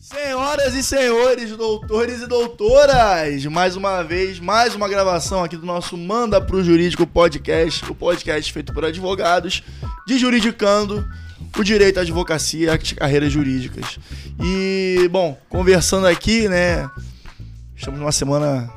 Senhoras e senhores, doutores e doutoras, mais uma vez, mais uma gravação aqui do nosso Manda pro Jurídico Podcast, o podcast feito por advogados, de juridicando o direito à advocacia e às carreiras jurídicas. E, bom, conversando aqui, né, estamos numa semana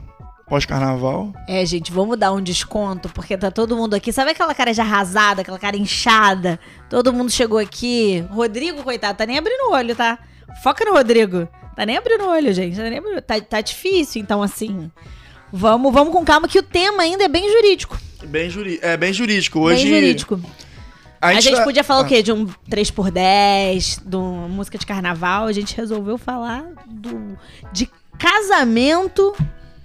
pós-carnaval. É, gente, vamos dar um desconto, porque tá todo mundo aqui. Sabe aquela cara de arrasada, aquela cara inchada? Todo mundo chegou aqui. Rodrigo, coitado, tá nem abrindo o olho, tá? Foca no Rodrigo. Tá nem abrindo o olho, gente. Tá, nem abrindo... tá, tá difícil, então, assim. Vamos, vamos com calma, que o tema ainda é bem jurídico. Bem juri... É bem jurídico. Hoje. Bem jurídico. A, gente tá- podia falar Ah. o quê? De um 3x10, de uma música de carnaval. A gente resolveu falar do, de casamento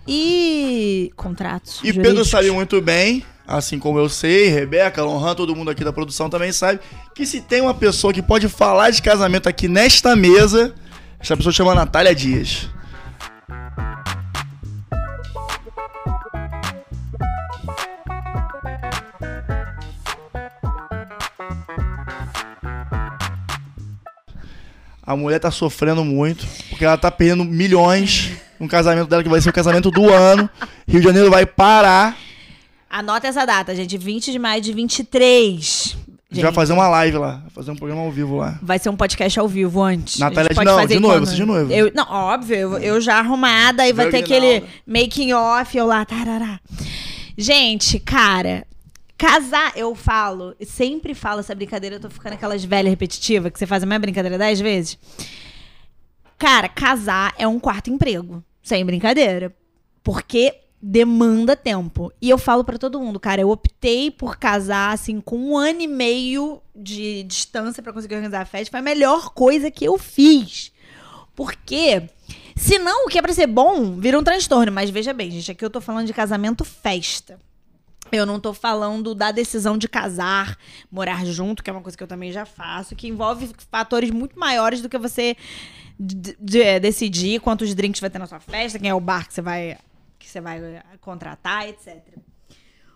e contratos. E Pedro jurídicos. sabe muito bem, assim como eu sei, Rebeca, Lohan, todo mundo aqui da produção também sabe, que se tem uma pessoa que pode falar de casamento aqui nesta mesa, essa pessoa chama Natália Dias. A mulher tá sofrendo muito, porque ela tá perdendo milhões no casamento dela, que vai ser o casamento do ano. Rio de Janeiro vai parar. Anota essa data, gente. 20 de maio de 23. A gente vai fazer uma live lá, vai fazer um programa ao vivo lá. Vai ser um podcast ao vivo antes. Natália, de- não, de noiva, você de noiva. Eu, não, óbvio, eu, eu já arrumada, aí vai ter aquele making off, eu lá, tarará. Gente, cara, casar, eu falo, sempre falo essa brincadeira, eu tô ficando aquelas velhas repetitivas, que você faz a mesma brincadeira dez vezes. Cara, casar é um quarto emprego, sem brincadeira. Porque demanda tempo. E eu falo pra todo mundo, cara, eu optei por casar assim com um ano e meio de distância pra conseguir organizar a festa. Foi a melhor coisa que eu fiz. Porque senão o que é pra ser bom vira um transtorno, mas veja bem, gente, aqui eu tô falando de casamento festa. Eu não tô falando da decisão de casar, morar junto, que é uma coisa que eu também já faço, que envolve fatores muito maiores do que você d- d- é, decidir quantos drinks vai ter na sua festa, quem é o bar que você vai que você vai eh, contratar, etc.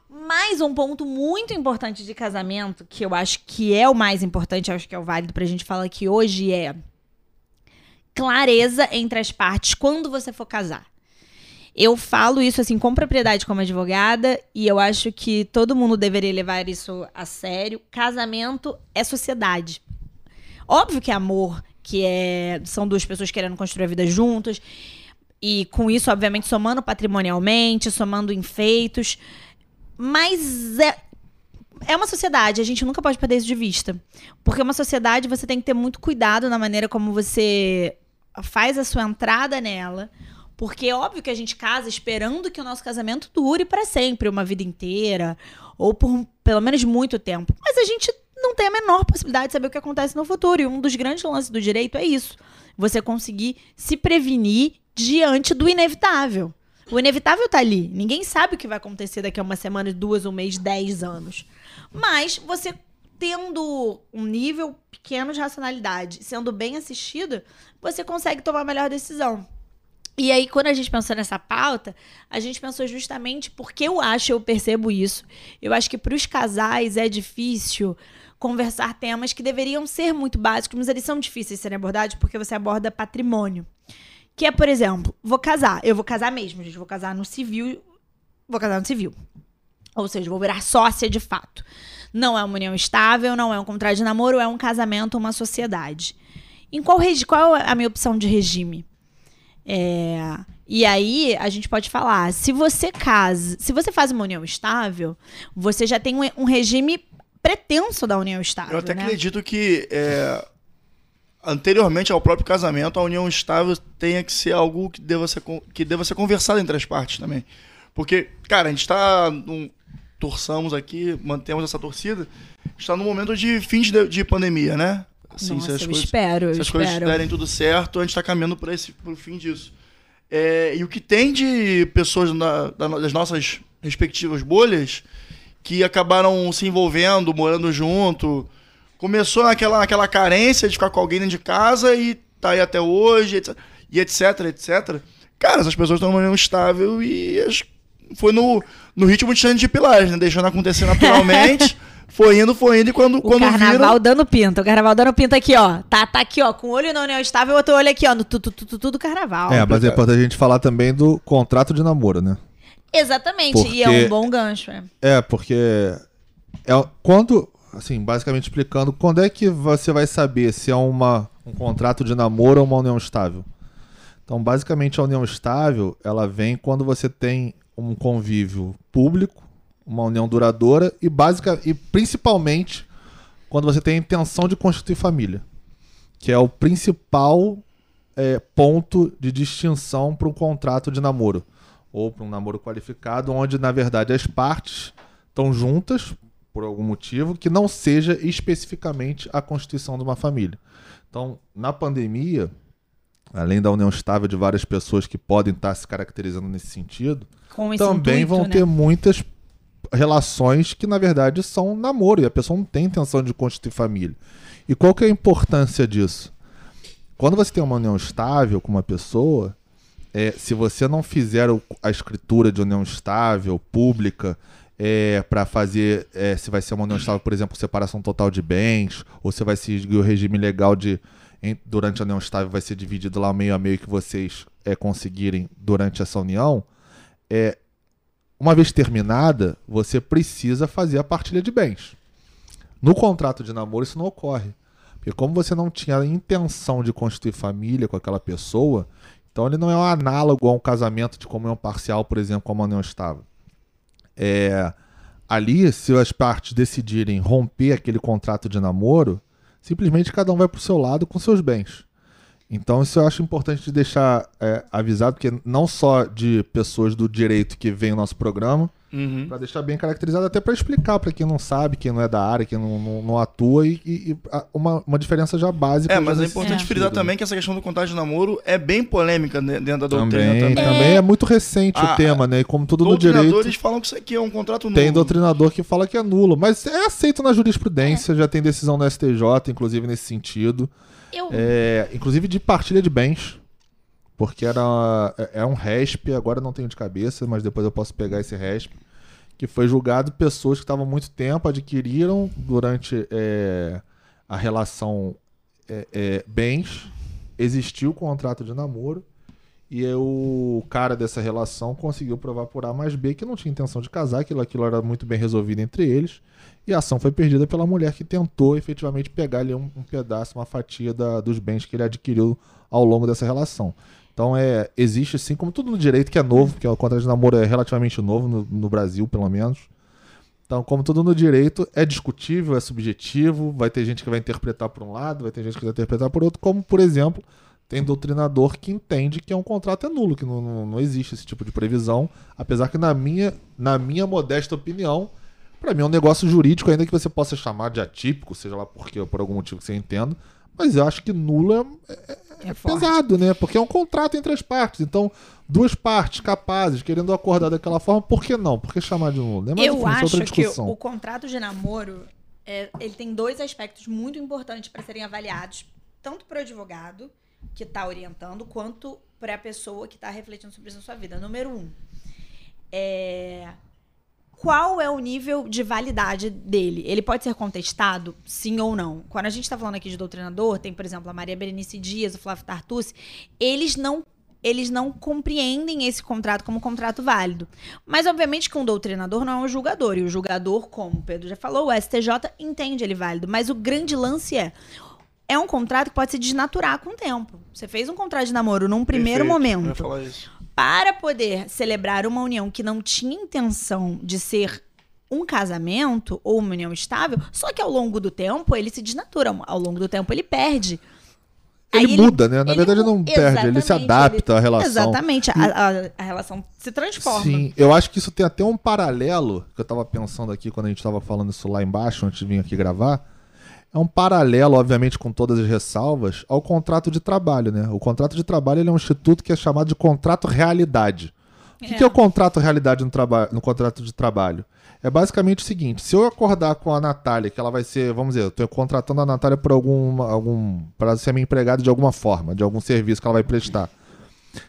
Mais um ponto muito importante de casamento, que eu acho que é o mais importante, acho que é o válido pra gente falar aqui hoje, é clareza entre as partes quando você for casar. Eu falo isso assim com propriedade como advogada e eu acho que todo mundo deveria levar isso a sério. Casamento é sociedade. Óbvio que é amor, que é são duas pessoas querendo construir a vida juntas e com isso obviamente somando patrimonialmente, somando enfeitos, mas é é uma sociedade, a gente nunca pode perder isso de vista. Porque uma sociedade você tem que ter muito cuidado na maneira como você faz a sua entrada nela. Porque é óbvio que a gente casa esperando que o nosso casamento dure para sempre, uma vida inteira, ou por pelo menos muito tempo. Mas a gente não tem a menor possibilidade de saber o que acontece no futuro. E um dos grandes lances do direito é isso. Você conseguir se prevenir diante do inevitável. O inevitável tá ali. Ninguém sabe o que vai acontecer daqui a uma semana, duas, um mês, dez anos. Mas você tendo um nível pequeno de racionalidade, sendo bem assistida, você consegue tomar a melhor decisão. E aí, quando a gente pensou nessa pauta, a gente pensou justamente porque eu acho, eu percebo isso. Eu acho que para os casais é difícil conversar temas que deveriam ser muito básicos, mas eles são difíceis de serem abordados porque você aborda patrimônio. Que é, por exemplo, vou casar. Eu vou casar mesmo, gente. Vou casar no civil. Vou casar no civil. Ou seja, vou virar sócia de fato. Não é uma união estável, não é um contrato de namoro, é um casamento, uma sociedade. Em qual regi qual é a minha opção de regime? É, e aí a gente pode falar, se você casa, se você faz uma união estável, você já tem um, um regime pretenso da união estável. Eu até né? acredito que é, anteriormente ao próprio casamento, a união estável tenha que ser algo que deva ser, que deva ser conversado entre as partes também. Porque, cara, a gente tá. Num, torçamos aqui, mantemos essa torcida. Está num momento de fim de, de pandemia, né? Assim, Nossa, se as eu coisas, espero, se as coisas espero. derem tudo certo, a gente está caminhando para pro fim disso. É, e o que tem de pessoas na- da- das nossas respectivas bolhas que acabaram se envolvendo, morando junto. Começou aquela, aquela carência de ficar com alguém dentro de casa e tá aí até hoje, etc, e etc, etc. Cara, essas pessoas estão união estável e as- foi no, no ritmo de de pilares, né? Deixando acontecer naturalmente. Foi indo, foi indo, e quando, O quando carnaval viram... dando pinta. O carnaval dando pinta aqui, ó. Tá, tá aqui, ó. Com o olho na união estável, outro olho aqui, ó. No tudo, tudo, tudo carnaval. É, mas é importante a gente falar também do contrato de namoro, né? Exatamente. E é Porque- um bom gancho. É. É, porque é quando, assim, basicamente explicando, quando é que você vai saber se é uma, um contrato de namoro ou uma união estável? Então, basicamente, a união estável, ela vem quando você tem um convívio público, uma união duradoura e básica e principalmente quando você tem a intenção de constituir família, que é o principal é, ponto de distinção para um contrato de namoro ou para um namoro qualificado, onde na verdade as partes estão juntas por algum motivo que não seja especificamente a constituição de uma família. Então, na pandemia, além da união estável de várias pessoas que podem estar se caracterizando nesse sentido, também intuito, vão né? ter muitas relações que na verdade são namoro e a pessoa não tem intenção de constituir família. E qual que é a importância disso? Quando você tem uma união estável com uma pessoa, é, se você não fizer a escritura de união estável, pública, é, para fazer, é, se vai ser uma união estável, por exemplo, separação total de bens, ou se vai seguir o regime legal de, em- durante a união estável, vai ser dividido lá meio a meio que vocês é, conseguirem durante essa união, é, uma vez terminada, você precisa fazer a partilha de bens. No contrato de namoro isso não ocorre. Porque como você não tinha a intenção de constituir família com aquela pessoa, então ele não é um análogo a um casamento de comunhão parcial, por exemplo, como a união estável. É, ali, se as partes decidirem romper aquele contrato de namoro, simplesmente cada um vai pro seu lado com seus bens. Então isso eu acho importante de deixar é, avisado, porque não só de pessoas do direito que vem o nosso programa, Uhum. Pra deixar bem caracterizado, até pra explicar pra quem não sabe, quem não é da área, quem não, não, não atua, e, e- e uma, uma diferença já básica. É, mas é importante sentido, frisar também que essa questão do contrato de namoro é bem polêmica dentro da doutrina Também, também. também é muito recente Ah, o tema, né? E como tudo no direito, Doutrinadores falam que isso aqui é um contrato nulo. tem doutrinador que fala que é nulo, mas é aceito na jurisprudência, já tem decisão do STJ, inclusive nesse sentido. Eu, É, inclusive de partilha de bens. Porque era é- é um RESP, agora não tenho de cabeça, mas depois eu posso pegar esse RESP. Que foi julgado pessoas que estavam muito tempo, adquiriram durante é, a relação é, é, bens, existiu o contrato de namoro, e o cara dessa relação conseguiu provar por A mais B que não tinha intenção de casar, que aquilo era muito bem resolvido entre eles, e a ação foi perdida pela mulher que tentou efetivamente pegar ali um, um pedaço, uma fatia da- dos bens que ele adquiriu ao longo dessa relação. Então é, existe sim, como tudo no direito que é novo, porque o contrato de namoro é relativamente novo no, no Brasil, pelo menos. Então, como tudo no direito, é discutível, é subjetivo, vai ter gente que vai interpretar por um lado, vai ter gente que vai interpretar por outro, como, por exemplo, tem doutrinador que entende que é um contrato é nulo, que não, não, não existe esse tipo de previsão, apesar que na minha, na minha modesta opinião, para mim é um negócio jurídico, ainda que você possa chamar de atípico, seja lá porque por algum motivo que você entenda, mas eu acho que nulo é, é forte. pesado, né? Porque é um contrato entre as partes. Então, duas partes capazes, querendo acordar daquela forma, por que não? Por que chamar de nulo? né? Mas, eu enfim, é acho outra que discussão. o contrato de namoro é, ele tem dois aspectos muito importantes para serem avaliados, tanto para o advogado que está orientando, quanto para a pessoa que está refletindo sobre isso na sua vida. Número um, é, qual é o nível de validade dele? Ele pode ser contestado, sim ou não? Quando a gente está falando aqui de doutrinador, tem, por exemplo, a Maria Berenice Dias, o Flávio Tartucci, eles não eles não compreendem esse contrato como contrato válido. Mas, obviamente, que um doutrinador não é um julgador. E o julgador, como o Pedro já falou, o STJ entende ele válido. Mas o grande lance é. É um contrato que pode se desnaturar com o tempo. Você fez um contrato de namoro num primeiro Perfeito, eu ia momento falar isso. Para poder celebrar uma união que não tinha intenção de ser um casamento ou uma união estável, só que ao longo do tempo ele se desnatura, ao longo do tempo ele perde. Ele Aí muda, né? Na ele verdade, ele não perde, ele se adapta ele- à relação. Exatamente, a, a- a relação se transforma. Sim, eu acho que isso tem até um paralelo, que eu tava pensando aqui quando a gente tava falando isso lá embaixo, antes de vir aqui gravar. É um paralelo, obviamente, com todas as ressalvas, ao contrato de trabalho, né? O contrato de trabalho ele é um instituto que é chamado de contrato realidade. O que É. que é o contrato realidade no, no contrato de trabalho? É basicamente o seguinte: se eu acordar com a Natália, que ela vai ser, vamos dizer, eu tô contratando a Natália por algum. algum para ser minha empregada de alguma forma, de algum serviço que ela vai prestar.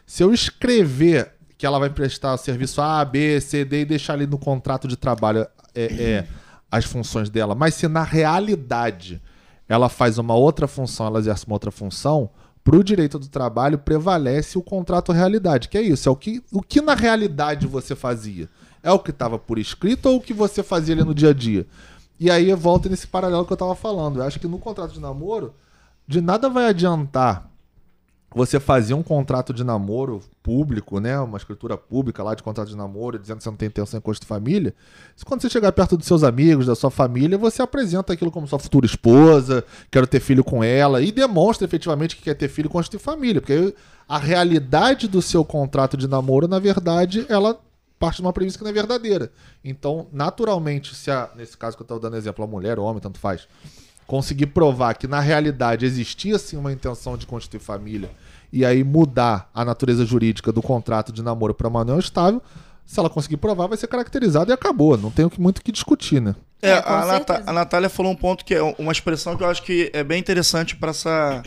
Se eu escrever que ela vai prestar serviço A, B, C, D e deixar ali no contrato de trabalho é, é, as funções dela. Mas se na realidade ela faz uma outra função, ela exerce uma outra função, para o direito do trabalho prevalece o contrato realidade, que é isso, é o que, o que na realidade você fazia. É o que estava por escrito ou o que você fazia ali no dia a dia? E aí volta nesse paralelo que eu estava falando. Eu acho que no contrato de namoro, de nada vai adiantar você fazer um contrato de namoro público, né? Uma escritura pública lá de contrato de namoro, dizendo que você não tem intenção em de família. Quando você chegar perto dos seus amigos, da sua família, você apresenta aquilo como sua futura esposa, quero ter filho com ela, e demonstra efetivamente que quer ter filho, constituir família. Porque a realidade do seu contrato de namoro, na verdade, ela parte de uma premissa que não é verdadeira. Então, naturalmente, se a, nesse caso que eu estou dando exemplo, a mulher, o homem, tanto faz, conseguir provar que na realidade existia sim uma intenção de constituir família e aí mudar a natureza jurídica do contrato de namoro para manual estável, se ela conseguir provar, vai ser caracterizado e acabou. Não tem muito o que discutir, né? É, é a, Nat a Natália falou um ponto que é uma expressão que eu acho que é bem interessante para essa,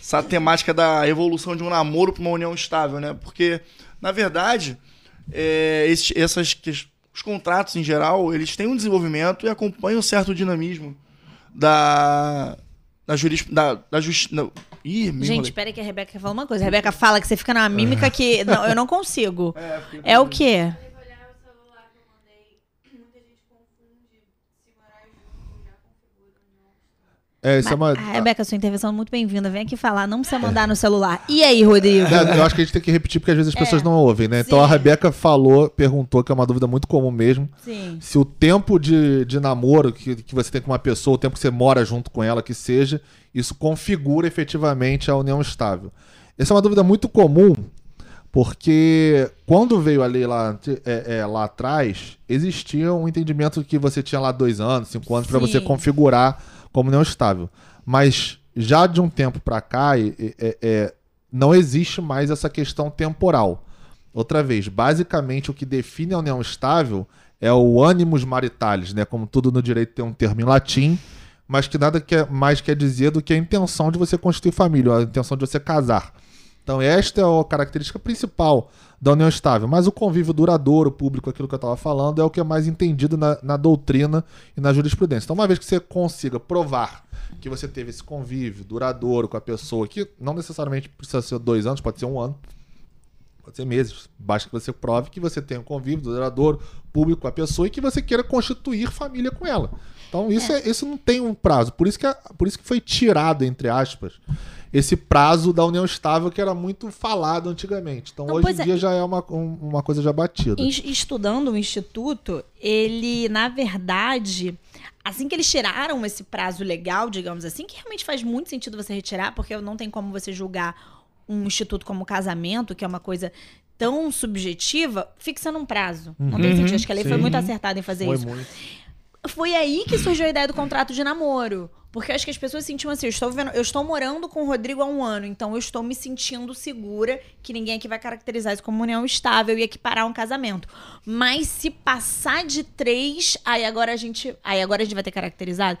essa temática da evolução de um namoro para uma união estável, né? Porque, na verdade, é, esses, essas, os contratos em geral, eles têm um desenvolvimento e acompanham um certo dinamismo da da juris da, da justiça Ih, Gente, espera que a Rebeca quer falar uma coisa. A Rebeca fala que você fica numa mímica que não, eu não consigo. É, é o quê? É, isso é uma... Ah, Rebeca, sua intervenção é muito bem-vinda. Vem aqui falar, não precisa mandar no celular. E aí, Rodrigo? É, eu acho que a gente tem que repetir porque às vezes as pessoas é. não ouvem, né? Sim. Então a Rebeca falou, perguntou, que é uma dúvida muito comum mesmo. Sim. Se o tempo de, de namoro que, que você tem com uma pessoa, o tempo que você mora junto com ela, que seja, isso configura efetivamente a união estável. Essa é uma dúvida muito comum, porque quando veio a lei lá, é, é, lá atrás, existia um entendimento que você tinha lá dois anos, cinco anos, para você configurar como união estável. Mas já de um tempo para cá, é, é, não existe mais essa questão temporal. Outra vez, basicamente o que define a união estável é o animus maritalis, né? Como tudo no direito tem um termo em latim, mas que nada quer, mais quer dizer do que a intenção de você constituir família, a intenção de você casar. Então, esta é a característica principal da união estável. Mas o convívio duradouro, público, aquilo que eu estava falando, é o que é mais entendido na, na, doutrina e na jurisprudência. Então, uma vez que você consiga provar que você teve esse convívio duradouro com a pessoa, que não necessariamente precisa ser dois anos, pode ser um ano, pode ser meses, basta que você prove que você tem um convívio duradouro, público com a pessoa e que você queira constituir família com ela. Então, isso, é. É, isso não tem um prazo. Por isso, que, por isso que foi tirado, entre aspas, esse prazo da união estável que era muito falado antigamente. Então, Não, hoje em é. dia já é uma, um, uma coisa já batida. Estudando o Instituto, ele, na verdade, assim que eles tiraram esse prazo legal, digamos assim, que realmente faz muito sentido você retirar, porque não tem como você julgar um instituto como casamento, que é uma coisa tão subjetiva, fixando um prazo. Uhum. Não tem sentido. Acho que a lei Sim. foi muito acertada em fazer foi isso. Muito. Foi aí que surgiu a ideia do contrato de namoro. Porque acho que as pessoas sentiam assim, eu estou vivendo, eu estou morando com o Rodrigo há um ano, então eu estou me sentindo segura que ninguém aqui vai caracterizar isso como união estável e equiparar um casamento. Mas se passar de três, aí agora a gente, aí agora a gente vai ter caracterizado.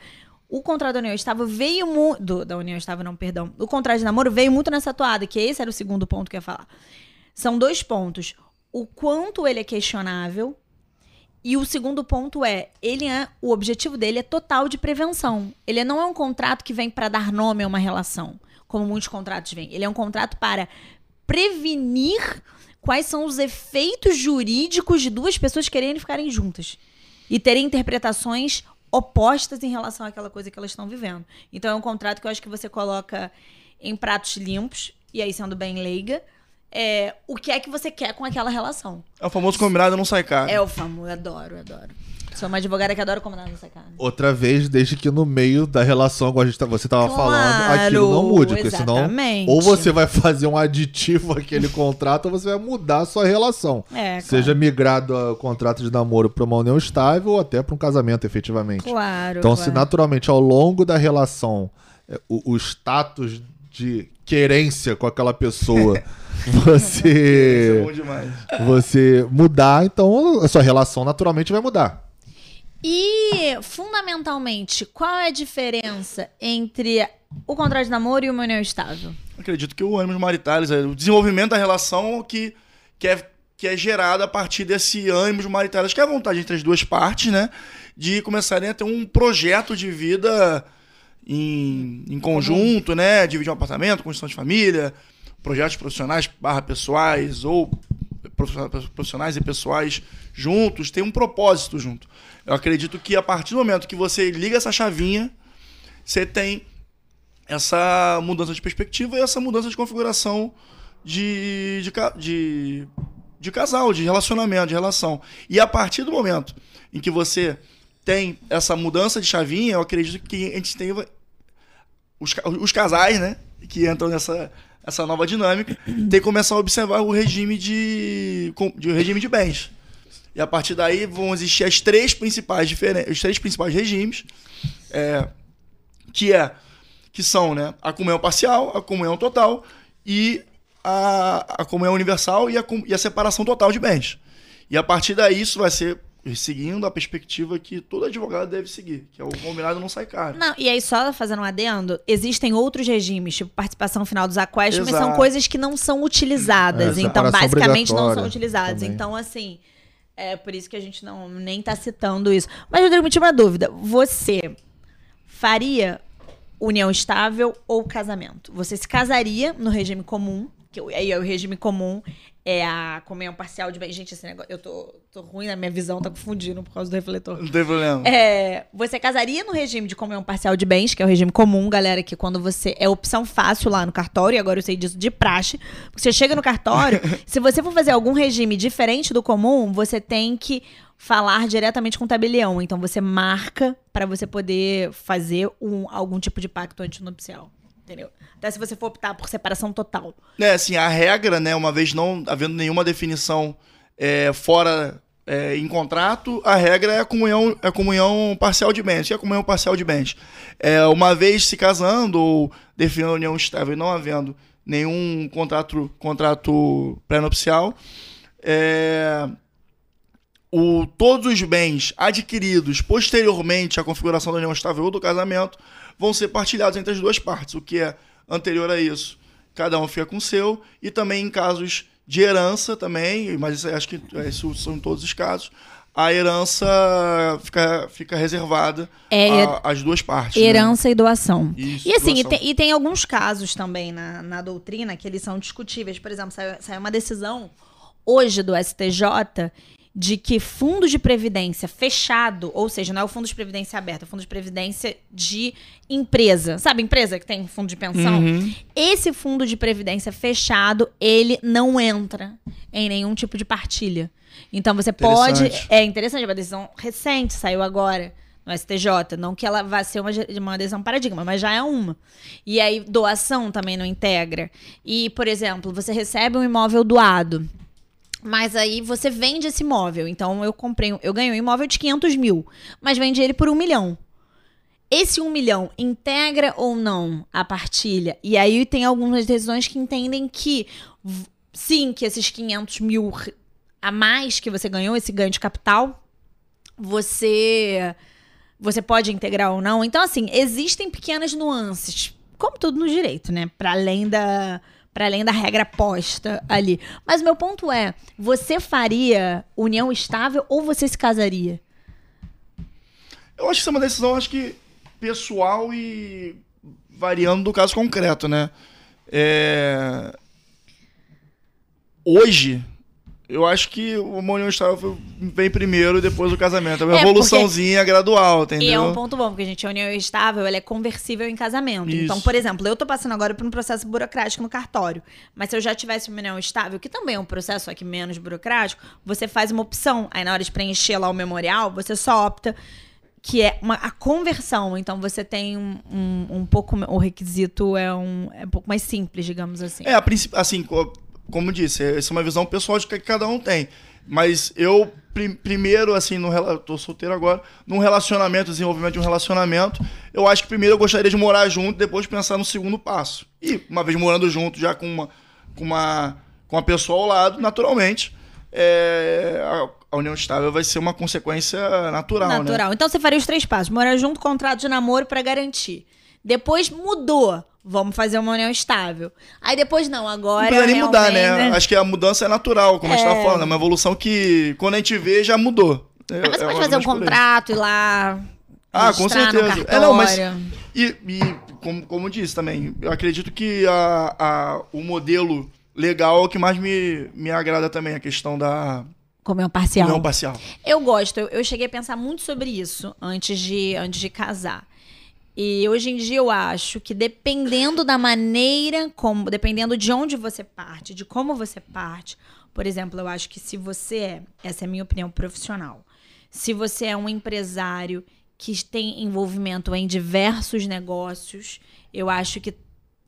O contrato da união estável veio muito, da união estável não, perdão. O contrato de namoro veio muito nessa toada, que esse era o segundo ponto que eu ia falar. São dois pontos. O quanto ele é questionável e o segundo ponto é, ele é, o objetivo dele é total de prevenção. Ele não é um contrato que vem para dar nome a uma relação, como muitos contratos vêm. Ele é um contrato para prevenir quais são os efeitos jurídicos de duas pessoas quererem ficarem juntas e terem interpretações opostas em relação àquela coisa que elas estão vivendo. Então é um contrato que eu acho que você coloca em pratos limpos, e aí sendo bem leiga, é, o que é que você quer com aquela relação. É o famoso combinado não sai caro. É o famoso, eu adoro, eu adoro. Sou uma advogada que adora combinado não sai caro. Outra vez, desde que no meio da relação, como a gente tá, você estava claro, falando, aquilo não mude, porque exatamente. senão ou você vai fazer um aditivo àquele contrato ou você vai mudar a sua relação. É, Seja migrado o contrato de namoro para uma união estável ou até para um casamento, efetivamente. Claro. Então, claro. se naturalmente ao longo da relação é, o, o status de querência com aquela pessoa você. é você mudar, então a sua relação naturalmente vai mudar. E, fundamentalmente, qual é a diferença entre o contrato de namoro e uma união estável? Acredito que o ânimo maritais, é o desenvolvimento da relação que, que é que é gerada a partir desse ânimo. Acho que é a vontade entre as duas partes, né? De começarem a ter um projeto de vida em, em conjunto, né? Dividir um apartamento, construção de família, projetos profissionais barra pessoais ou profissionais e pessoais juntos, tem um propósito junto. Eu acredito que a partir do momento que você liga essa chavinha, você tem essa mudança de perspectiva e essa mudança de configuração de, de, de, de casal, de relacionamento, de relação. E a partir do momento em que você tem essa mudança de chavinha, eu acredito que a gente tem os, os casais, né? Que entram nessa essa nova dinâmica, tem que começar a observar o regime de, de regime de bens. E a partir daí vão existir as três principais diferentes, os três principais regimes, é, que é que são, né, a comunhão parcial, a comunhão total e a, a comunhão universal e a, e a separação total de bens. E a partir daí isso vai ser seguindo a perspectiva que todo advogado deve seguir, que é o combinado não sai caro. Não, e aí só fazendo um adendo, existem outros regimes, tipo participação final dos aquestos, mas são coisas que não são utilizadas, é, então basicamente não são utilizadas. Também. Então assim, é por isso que a gente não nem tá citando isso. Mas Rodrigo, me tira uma dúvida, você faria união estável ou casamento? Você se casaria no regime comum, que aí é o regime comum é a comunhão parcial de bem. Gente, esse negócio. Eu tô, tô ruim na minha visão, tá confundindo por causa do refletor. Não tem problema. É, você casaria no regime de comunhão parcial de bens, que é o regime comum, galera, que quando você. É opção fácil lá no cartório, e agora eu sei disso de praxe. Porque você chega no cartório, se você for fazer algum regime diferente do comum, você tem que falar diretamente com o tabelião. Então você marca para você poder fazer um, algum tipo de pacto antinupcial entendeu? Até se você for optar por separação total. É, assim, a regra, né, uma vez não havendo nenhuma definição é, fora é, em contrato, a regra é a comunhão, é a comunhão parcial de bens. O que é a comunhão parcial de bens? É, uma vez se casando ou definindo a união estável e não havendo nenhum contrato, contrato pré-nupcial, é, o, todos os bens adquiridos posteriormente à configuração da união estável ou do casamento vão ser partilhados entre as duas partes, o que é anterior a isso. Cada um fica com o seu, e também em casos de herança também, mas acho que é, isso são todos os casos, a herança fica, fica reservada é, às duas partes. Né? Herança né? e doação. Isso, e assim, doação. E, tem, e, tem, alguns casos também na, na doutrina que eles são discutíveis. Por exemplo, saiu, saiu uma decisão hoje do STJ de que fundo de previdência fechado, ou seja, não é o fundo de previdência aberto, é o fundo de previdência de empresa. Sabe, empresa que tem fundo de pensão? Uhum. Esse fundo de previdência fechado, ele não entra em nenhum tipo de partilha. Então você pode. É interessante, é uma decisão recente, saiu agora no STJ. Não que ela vá ser uma, uma decisão paradigma, mas já é uma. E aí, doação também não integra. E, por exemplo, você recebe um imóvel doado. Mas aí você vende esse imóvel. Então eu comprei, eu ganhei um imóvel de 500 mil, mas vendi ele por um milhão. Esse um milhão integra ou não a partilha? E aí tem algumas decisões que entendem que sim, que esses 500 mil a mais que você ganhou, esse ganho de capital, você você pode integrar ou não. Então assim, existem pequenas nuances, como tudo no direito, né? Para além da para além da regra posta ali. Mas meu ponto é, você faria união estável ou você se casaria? Eu acho que isso é uma decisão, acho que pessoal e variando do caso concreto, né? É... Hoje, eu acho que o união estável vem primeiro e depois o casamento. É uma é, evoluçãozinha gradual, entendeu? E é um ponto bom, porque, gente, a união estável ela é conversível em casamento. Isso. Então, por exemplo, eu tô passando agora por um processo burocrático no cartório. Mas se eu já tivesse uma união estável, que também é um processo só que menos burocrático, você faz uma opção. Aí na hora de preencher lá o memorial, você só opta que é uma, a conversão. Então você tem um, um, um pouco. O requisito é um, é um pouco mais simples, digamos assim. É, a princípio, assim como disse, essa é uma visão pessoal de que cada um tem. Mas eu, prim primeiro, assim, no, tô solteiro agora, num relacionamento, desenvolvimento de um relacionamento, eu acho que primeiro eu gostaria de morar junto, depois pensar no segundo passo. E uma vez morando junto, já com uma, com uma, com uma pessoa ao lado, naturalmente, é, a, união estável vai ser uma consequência natural. Natural. Né? Então você faria os três passos: morar junto, contrato de namoro para garantir. Depois mudou Vamos fazer uma união estável. Aí depois, não, agora. Não precisa nem mudar, né? Acho que a mudança é natural, como a gente É. tá falando. É uma evolução que, quando a gente vê, já mudou. É- Mas você é pode fazer um contrato e lá. Ah, com certeza. É, não, mas-. E, e como, como disse também, eu acredito que a, a- o modelo legal é o que mais me, me agrada também, a questão da Comunhão parcial. união parcial. Eu gosto, eu, eu cheguei a pensar muito sobre isso antes de, antes de casar. E hoje em dia eu acho que dependendo da maneira como, dependendo de onde você parte, de como você parte, por exemplo, eu acho que se você é, essa é a minha opinião profissional, se você é um empresário que tem envolvimento em diversos negócios, eu acho que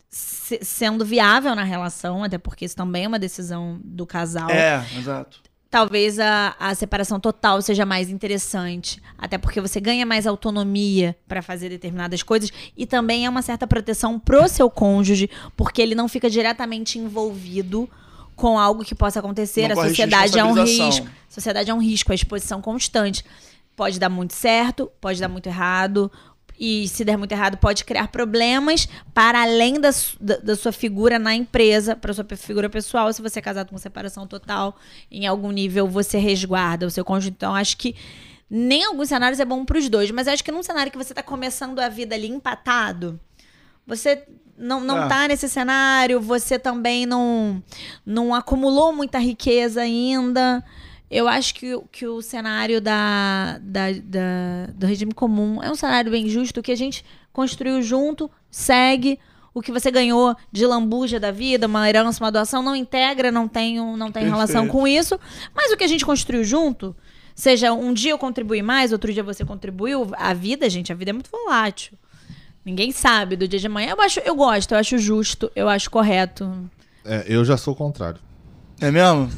se- sendo viável na relação, até porque isso também é uma decisão do casal É, exato. Talvez a, a separação total seja mais interessante. Até porque você ganha mais autonomia para fazer determinadas coisas. E também é uma certa proteção pro seu cônjuge, porque ele não fica diretamente envolvido com algo que possa acontecer. Não a sociedade é um risco. A sociedade é um risco, a exposição constante. Pode dar muito certo, pode dar muito errado. E se der muito errado, pode criar problemas para além da, da, da sua figura na empresa, para sua figura pessoal. Se você é casado com separação total, em algum nível você resguarda o seu cônjuge. Então, acho que nem alguns cenários é bom para os dois. Mas acho que num cenário que você está começando a vida ali empatado, você não, não Ah. tá nesse cenário, você também não, não acumulou muita riqueza ainda. Eu acho que, o- que o cenário da, da, da- do regime comum é um cenário bem justo, que a gente construiu junto, segue. O que você ganhou de lambuja da vida, uma herança, uma doação, não integra, não tem, não tem relação com isso. Mas o que a gente construiu junto, seja um dia eu contribuí mais, outro dia você contribuiu, a vida, gente, a vida é muito volátil. Ninguém sabe do dia de amanhã. Eu, acho, eu gosto, eu acho justo, eu acho correto. É, eu já sou o contrário. É mesmo?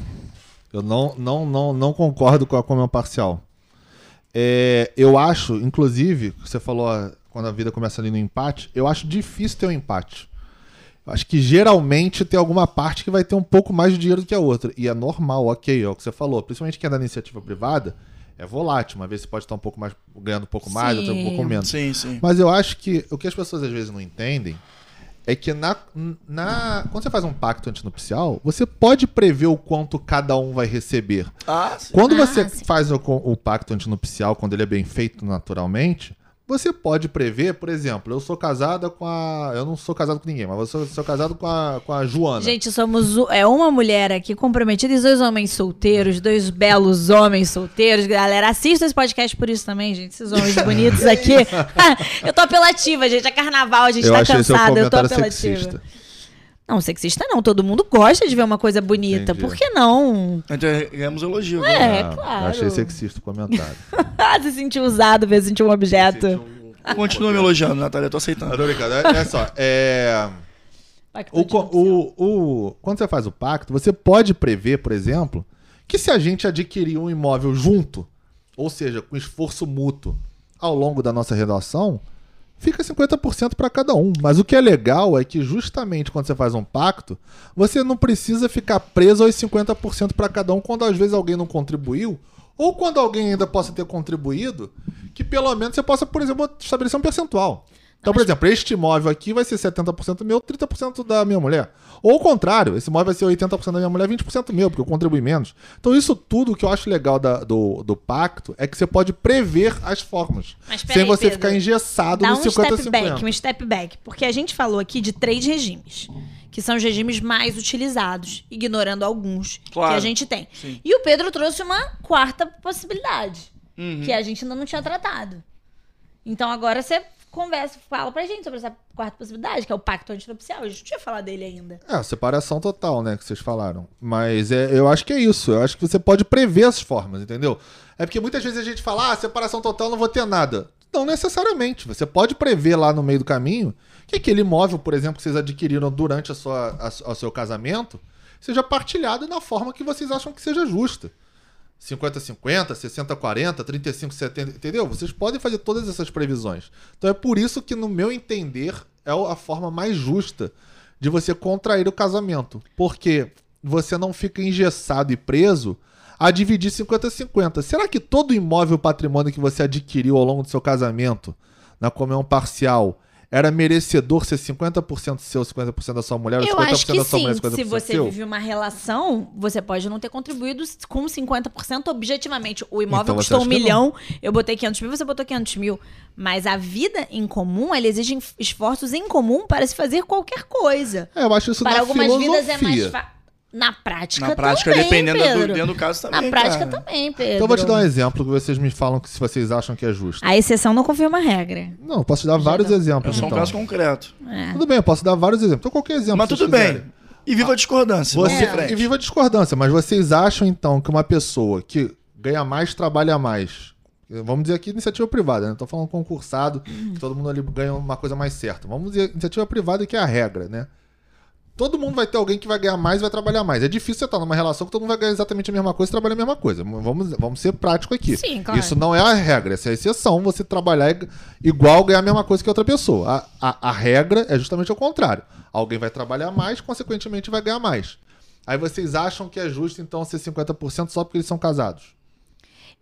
Eu não, não, não, não concordo com a comunhão parcial. É, eu acho, inclusive, você falou ah, quando a vida começa ali no empate, eu acho difícil ter um empate. Eu acho que geralmente tem alguma parte que vai ter um pouco mais de dinheiro do que a outra. E é normal, ok, é o que você falou. Principalmente quem é da iniciativa privada, é volátil. Uma vez você pode estar um pouco mais ganhando um pouco mais, outra um Sim. pouco menos. Sim, sim. Mas eu acho que o que as pessoas às vezes não entendem é que na, na quando você faz um pacto antinupcial, você pode prever o quanto cada um vai receber. Ah, sim. Quando Ah, você sim. faz o, o pacto antinupcial, quando ele é bem feito naturalmente, você pode prever, por exemplo, eu sou casada com a. Eu não sou casado com ninguém, mas eu sou, sou casado com a, com a Joana. Gente, somos é uma mulher aqui comprometida e dois homens solteiros, dois belos homens solteiros. Galera, assista esse podcast por isso também, gente. Esses homens bonitos aqui. eu tô apelativa, gente. É carnaval, a gente eu tá cansada. Eu tô apelativa. sexista. Não, sexista não. Todo mundo gosta de ver uma coisa bonita. Entendi. Por que não? Então, ganhamos elogio. É. Ah, claro. Eu achei sexista o comentário. Se sentir usado, ver sentir um objeto. Continua me elogiando, Natália, eu tô aceitando. Não, tô brincando. É, é só, é. O, o, o- quando você faz o pacto, você pode prever, por exemplo, que se a gente adquirir um imóvel junto, ou seja, com esforço mútuo, ao longo da nossa relação, fica 50% para cada um. Mas o que é legal é que justamente quando você faz um pacto, você não precisa ficar preso aos 50% para cada um quando às vezes alguém não contribuiu, ou quando alguém ainda possa ter contribuído, que pelo menos você possa, por exemplo, estabelecer um percentual. Então, por exemplo, este imóvel aqui vai ser 70% meu, 30% da minha mulher. Ou o contrário, esse imóvel vai ser 80% da minha mulher, 20% meu, porque eu contribuí menos. Então, isso tudo que eu acho legal da- do, do pacto é que você pode prever as formas. Mas sem você Pedro. ficar engessado Dá no um step 50-50. back, um step back. Porque a gente falou aqui de três regimes, que são os regimes mais utilizados, ignorando alguns Claro. que a gente tem. Sim. E o Pedro trouxe uma quarta possibilidade, Uhum. que a gente ainda não tinha tratado. Então agora você conversa, fala pra gente sobre essa quarta possibilidade, que é o pacto antinupcial. A gente não tinha falado dele ainda. É, separação total, né, que vocês falaram. Mas é, eu acho que é isso. Eu acho que você pode prever as formas, entendeu? É porque muitas vezes a gente fala, ah, separação total, não vou ter nada. Não necessariamente. Você pode prever lá no meio do caminho que aquele imóvel, por exemplo, que vocês adquiriram durante a sua, a, o seu casamento, seja partilhado na forma que vocês acham que seja justa. 50-50, 60-40, 35-70, entendeu? Vocês podem fazer todas essas previsões. Então é por isso que, no meu entender, é a forma mais justa de você contrair o casamento. Porque você não fica engessado e preso a dividir 50-50. Será que todo imóvel patrimônio que você adquiriu ao longo do seu casamento, na comunhão parcial, era merecedor ser 50% seu, 50% da sua mulher, ou Eu 50% acho que da sua sim. mulher, 50% Se você seu? vive uma relação, você pode não ter contribuído com 50% objetivamente. O imóvel Então custou um milhão, eu botei 500 mil, você botou 500 mil. Mas a vida em comum, ela exige esforços em comum para se fazer qualquer coisa. É, eu acho isso para algumas filosofia. vidas é mais fácil. Na prática, Na prática, também, dependendo do, Pedro. dentro do caso também. Na prática cara. também, Pedro. Então eu vou te dar um exemplo que vocês me falam que se vocês acham que é justo. A exceção não confirma a regra. Não, eu posso te dar vários dá. É exemplos, só um então. caso concreto. É. Tudo bem, eu posso dar vários exemplos. Então qualquer exemplo. Mas tudo vocês bem. quiserem. E viva a discordância. Você, frente. e viva a discordância, mas vocês acham então que uma pessoa que ganha mais, trabalha mais, vamos dizer aqui iniciativa privada, né? Não tô falando concursado, que todo mundo ali ganha uma coisa mais certa. Vamos dizer iniciativa privada que é a regra, né? Todo mundo vai ter alguém que vai ganhar mais e vai trabalhar mais. É difícil você estar numa relação que todo mundo vai ganhar exatamente a mesma coisa e trabalhar a mesma coisa. Vamos, vamos ser prático aqui. Sim, claro. Isso não é a regra, essa é a exceção. Você trabalhar ig- igual ganhar a mesma coisa que outra pessoa. A, a, a regra é justamente o contrário. Alguém vai trabalhar mais, consequentemente vai ganhar mais. Aí vocês acham que é justo então ser 50% só porque eles são casados?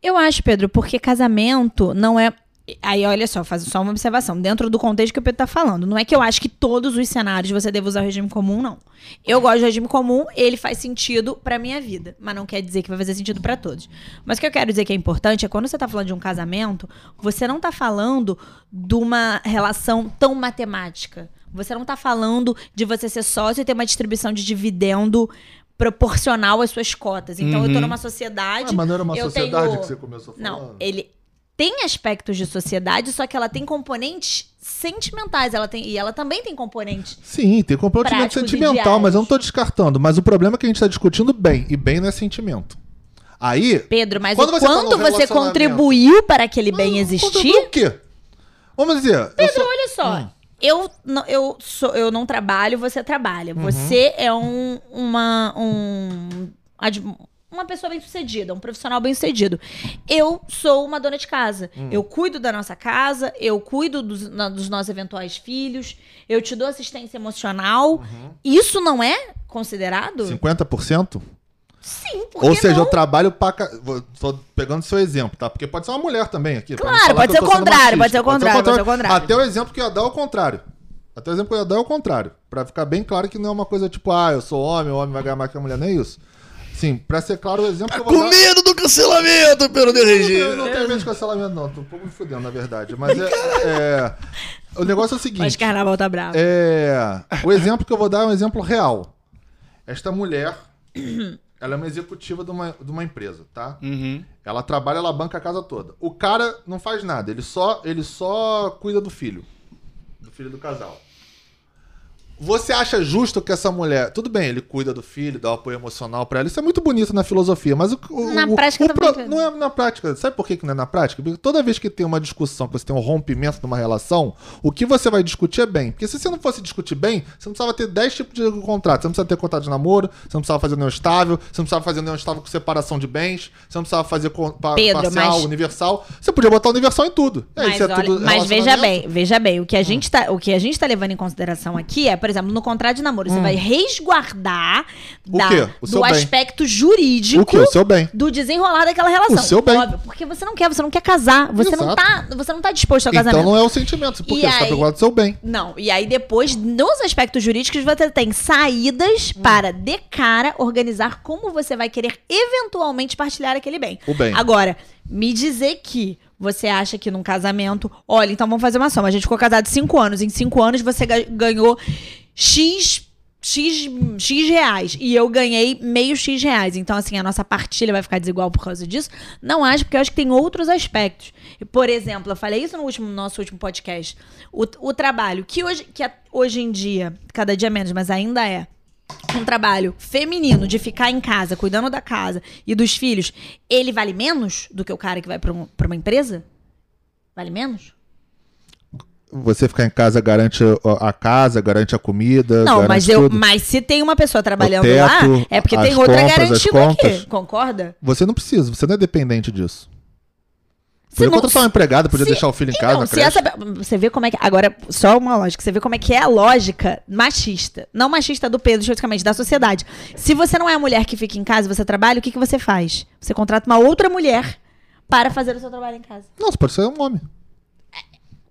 Eu acho, Pedro, porque casamento não é. Aí, olha só, faz só uma observação. Dentro do contexto que o Pedro tá falando. Não é que eu acho que todos os cenários você deva usar o regime comum, não. Eu gosto do regime comum, ele faz sentido pra minha vida. Mas não quer dizer que vai fazer sentido pra todos. Mas o que eu quero dizer que é importante é quando você tá falando de um casamento, você não tá falando de uma relação tão matemática. Você não tá falando de você ser sócio e ter uma distribuição de dividendo proporcional às suas cotas. Então, eu tô numa sociedade. Ah, mas não era uma sociedade tenho- que você começou falando? não, ele tem aspectos de sociedade, só que ela tem componentes sentimentais. Ela tem, e ela também tem componentes. Sim, tem Práticos, sentimental, mas eu não tô descartando. Mas o problema é que a gente tá discutindo bem, e bem não é sentimento. Aí. Pedro, mas Quando o você tá quanto você contribuiu para aquele bem existir? O quê? Vamos dizer. Pedro, sou- olha só. Hum. Eu, não- eu, sou, eu não trabalho, você trabalha. Uhum. Você é um, uma, um, uma pessoa bem sucedida, um profissional bem sucedido. Eu sou uma dona de casa. Hum. Eu cuido da nossa casa, eu cuido dos, na- dos nossos eventuais filhos, eu te dou assistência emocional. Uhum. Isso não é considerado? 50%? Sim, porque Ou seja, não? eu trabalho pra. Tô pegando seu exemplo, tá? Porque pode ser uma mulher também aqui. Claro, pode ser o tô sendo contrário, pode ser o contrário, pode ser o contrário. Até o exemplo que eu ia dar é o contrário. Até o exemplo que eu ia dar é o contrário. Pra ficar bem claro que não é uma coisa tipo, ah, eu sou homem, o homem vai ganhar mais que a mulher, nem isso. Sim, pra ser claro o exemplo que eu vou Com dar. medo do cancelamento, pelo Eu DRG. não tenho medo de cancelamento, não. Tô um pouco me fudendo, na verdade. Mas é. é- o negócio é o Mas seguinte. carnaval tá bravo. É, o exemplo que eu vou dar é um exemplo real. Esta mulher, ela é uma executiva de uma, de uma empresa, tá? Uhum. Ela trabalha, ela banca a casa toda. O cara não faz nada, ele só, ele só cuida do filho. Do filho do casal. Você acha justo que essa mulher. Tudo bem, ele cuida do filho, dá o apoio emocional pra ela. Isso é muito bonito na filosofia, mas o. o- Na o- prática o pro- Pedro. Não é na prática. Sabe por que não é na prática? Porque toda vez que tem uma discussão, que você tem um rompimento numa relação, o que você vai discutir é bem. Porque se você não fosse discutir bem, você não precisava ter 10 tipos de contrato. Você não precisava ter contrato de namoro, você não precisava fazer nenhum estável, você não precisava fazer nenhum estável com separação de bens, você não precisava fazer pa- Pedro, parcial, mas- universal. Você podia botar universal em tudo. É, Mas, isso é olha- tudo mas veja bem, veja bem, o que a gente tá, o que a gente tá levando em consideração aqui é, por exemplo, no contrato de namoro, você vai resguardar O da- quê? O do seu bem. aspecto jurídico O que? O seu bem. do desenrolar daquela relação. O seu bem. Óbvio, porque você não quer, você não quer casar, você não Exato. tá, você não tá disposto ao Então casamento. não é o sentimento, porque E você tá aí- preocupado com o seu bem. Não, e aí depois, nos aspectos jurídicos, você tem saídas Hum. para, de cara, organizar como você vai querer eventualmente partilhar aquele bem. O bem. Agora, me dizer que você acha que num casamento. Olha, então vamos fazer uma soma. A gente ficou casado cinco anos. Em cinco anos você ga- ganhou X. X, X reais. E eu ganhei meio X reais. Então, assim, a nossa partilha vai ficar desigual por causa disso? Não acho, porque eu acho que tem outros aspectos. Por exemplo, eu falei isso no último, nosso último podcast. O, o trabalho, que hoje, que hoje em dia, cada dia menos, mas ainda é um trabalho feminino de ficar em casa, cuidando da casa e dos filhos, ele vale menos do que o cara que vai pra, um- uma empresa? Vale menos? Você ficar em casa garante a casa, garante a comida. Não, garante mas, eu, tudo. mas se tem uma pessoa trabalhando teto, lá, é porque tem outra compras, as garantida aqui. Concorda? Você não precisa, você não é dependente disso. Se Podia não- contratar uma empregada, podia se- deixar o filho em casa, Não, se essa, você vê como é que. Agora, só uma lógica. Você vê como é que é a lógica machista. Não machista do Pedro, especificamente, da sociedade. Se você não é a mulher que fica em casa e você trabalha, o que, que você faz? Você contrata uma outra mulher para fazer o seu trabalho em casa. Não, você pode ser um homem.